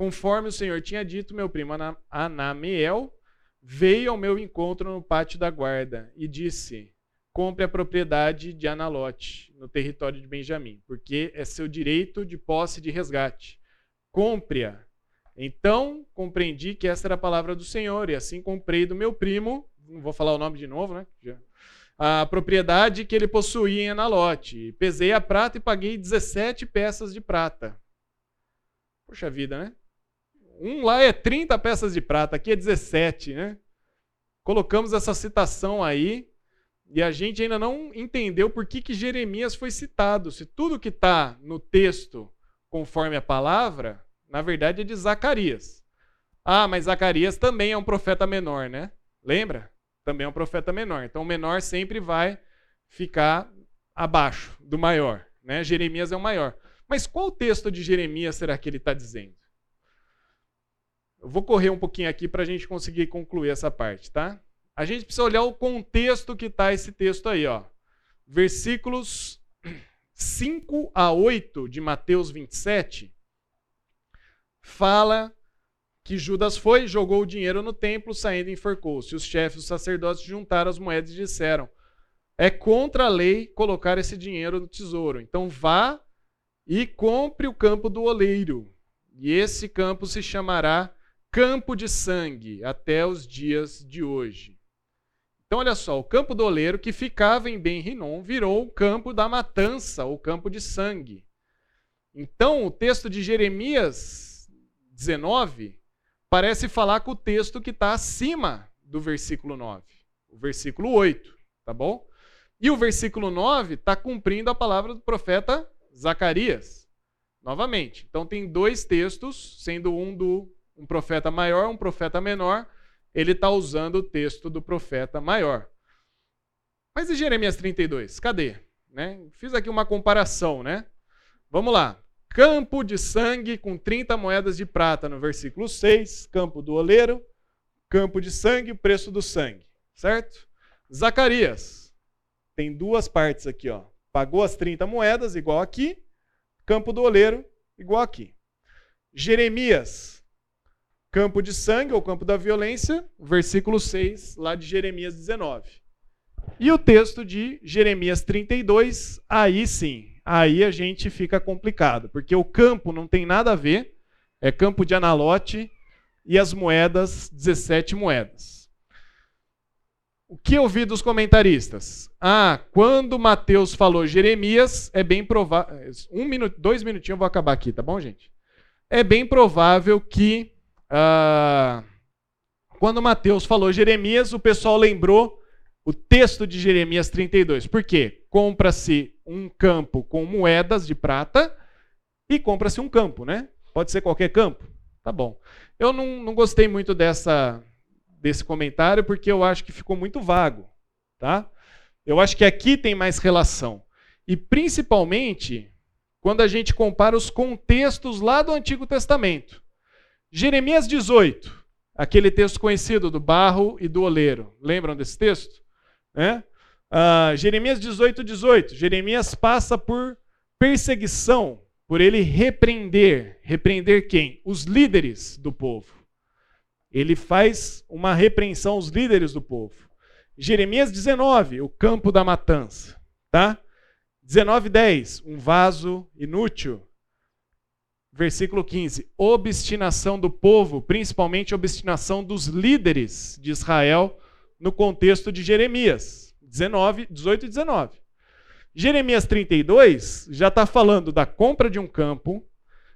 Conforme o Senhor tinha dito, meu primo Anameel veio ao meu encontro no pátio da guarda e disse: Compre a propriedade de Analote, no território de Benjamim, porque é seu direito de posse de resgate. Compre-a. Então compreendi que essa era a palavra do Senhor, e assim comprei do meu primo, não vou falar o nome de novo, né? A propriedade que ele possuía em Analote. Pesei a prata e paguei 17 peças de prata. Poxa vida, né? Um lá é 30 peças de prata, aqui é 17, né? Colocamos essa citação aí e a gente ainda não entendeu por que, que Jeremias foi citado. Se tudo que está no texto, conforme a palavra, na verdade é de Zacarias. Ah, mas Zacarias também é um profeta menor, né? Lembra? Também é um profeta menor. Então o menor sempre vai ficar abaixo do maior. Né? Jeremias é o maior. Mas qual texto de Jeremias será que ele está dizendo? Eu vou correr um pouquinho aqui para a gente conseguir concluir essa parte, tá? A gente precisa olhar o contexto que está esse texto aí, ó. Versículos 5 a 8 de Mateus 27 fala que Judas foi, jogou o dinheiro no templo, saindo enforcou-se. Os chefes dos sacerdotes juntaram as moedas e disseram: É contra a lei colocar esse dinheiro no tesouro. Então vá e compre o campo do oleiro. E esse campo se chamará campo de sangue até os dias de hoje. Então, olha só, o campo do oleiro que ficava em Ben-Rinon virou o campo da matança, o campo de sangue. Então, o texto de Jeremias 19 parece falar com o texto que está acima do versículo 9, o versículo 8, tá bom? E o versículo 9 está cumprindo a palavra do profeta Zacarias, novamente. Então, tem dois textos, sendo um do um profeta maior, um profeta menor, ele está usando o texto do profeta maior. Mas e Jeremias 32? Cadê? Né? Fiz aqui uma comparação, né? Vamos lá. Campo de sangue com 30 moedas de prata no versículo 6, campo do oleiro, campo de sangue, preço do sangue, certo? Zacarias tem duas partes aqui, ó. Pagou as 30 moedas igual aqui, campo do oleiro igual aqui. Jeremias campo de sangue ou campo da violência, versículo 6, lá de Jeremias 19. E o texto de Jeremias 32, aí sim, aí a gente fica complicado, porque o campo não tem nada a ver, é campo de analote e as moedas, 17 moedas. O que eu vi dos comentaristas? Ah, quando Mateus falou Jeremias, é bem provável. Um minuto, dois minutinhos eu vou acabar aqui, tá bom, gente? é bem provável que, ah, quando Mateus falou Jeremias, o pessoal lembrou o texto de Jeremias 32. Por quê? Compra-se um campo com moedas de prata e compra-se um campo, né? Pode ser qualquer campo. Tá bom. Eu não, não gostei muito dessa, desse comentário porque eu acho que ficou muito vago, tá? Eu acho que aqui tem mais relação. E principalmente quando a gente compara os contextos lá do Antigo Testamento. Jeremias 18, aquele texto conhecido do barro e do oleiro. Lembram desse texto? Uh, Jeremias 18, 18. Jeremias passa por perseguição, por ele repreender. Repreender quem? Os líderes do povo. Ele faz uma repreensão aos líderes do povo. Jeremias 19, o campo da matança. Tá? 19:10, um vaso inútil. Versículo 15, obstinação do povo, principalmente obstinação dos líderes de Israel no contexto de Jeremias. 19, 18 e 19. Jeremias 32 já está falando da compra de um campo,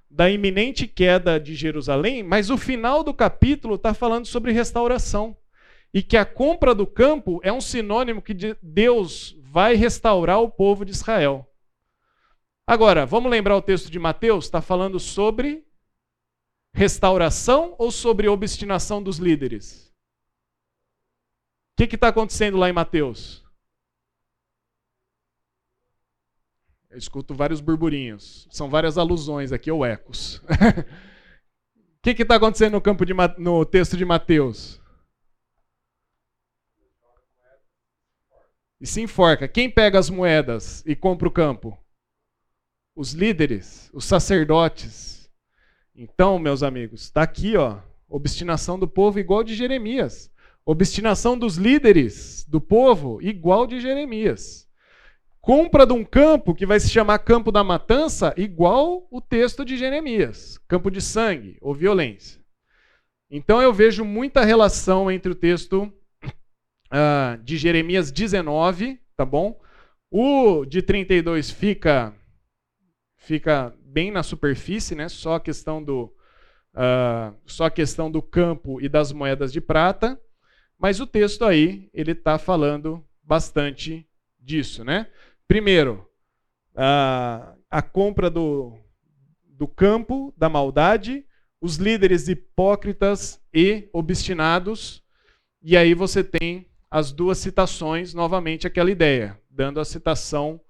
da iminente queda de Jerusalém, mas o final do capítulo está falando sobre restauração. E que a compra do campo é um sinônimo que Deus vai restaurar o povo de Israel. Agora, vamos lembrar o texto de Mateus? Está falando sobre restauração ou sobre obstinação dos líderes? O que está acontecendo lá em Mateus? Eu escuto vários burburinhos. São várias alusões aqui, ou ecos. O que está acontecendo no, campo de, no texto de Mateus? e se enforca. Quem pega as moedas e compra o campo? Os líderes, os sacerdotes. Então, meus amigos, está aqui, ó, obstinação do povo igual de Jeremias. Obstinação dos líderes do povo igual de Jeremias. Compra de um campo que vai se chamar campo da matança, igual o texto de Jeremias, campo de sangue ou violência. Então eu vejo muita relação entre o texto uh, de Jeremias 19, tá bom? O de 32 fica fica bem na superfície, né? Só a questão do uh, só a questão do campo e das moedas de prata, mas o texto aí ele está falando bastante disso, né? Primeiro, uh, a compra do, do campo da maldade, os líderes hipócritas e obstinados, e aí você tem as duas citações, novamente aquela ideia, dando a citação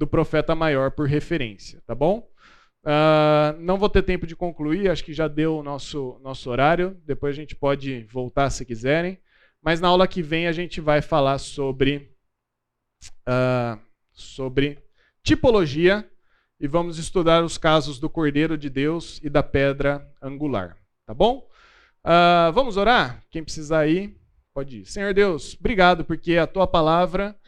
do profeta maior por referência, tá bom? Uh, não vou ter tempo de concluir, acho que já deu o nosso, nosso horário, depois a gente pode voltar se quiserem, mas na aula que vem a gente vai falar sobre, uh, sobre tipologia e vamos estudar os casos do Cordeiro de Deus e da pedra angular, tá bom? Uh, vamos orar? Quem precisar ir, Pode ir. Senhor Deus, obrigado porque a tua palavra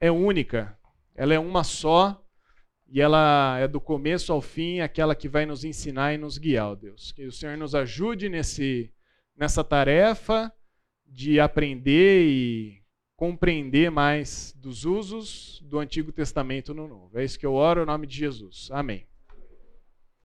é única. Ela é uma só e ela é do começo ao fim aquela que vai nos ensinar e nos guiar, Deus. Que o Senhor nos ajude nesse, nessa tarefa de aprender e compreender mais dos usos do Antigo Testamento no Novo. É isso que eu oro em nome de Jesus. Amém.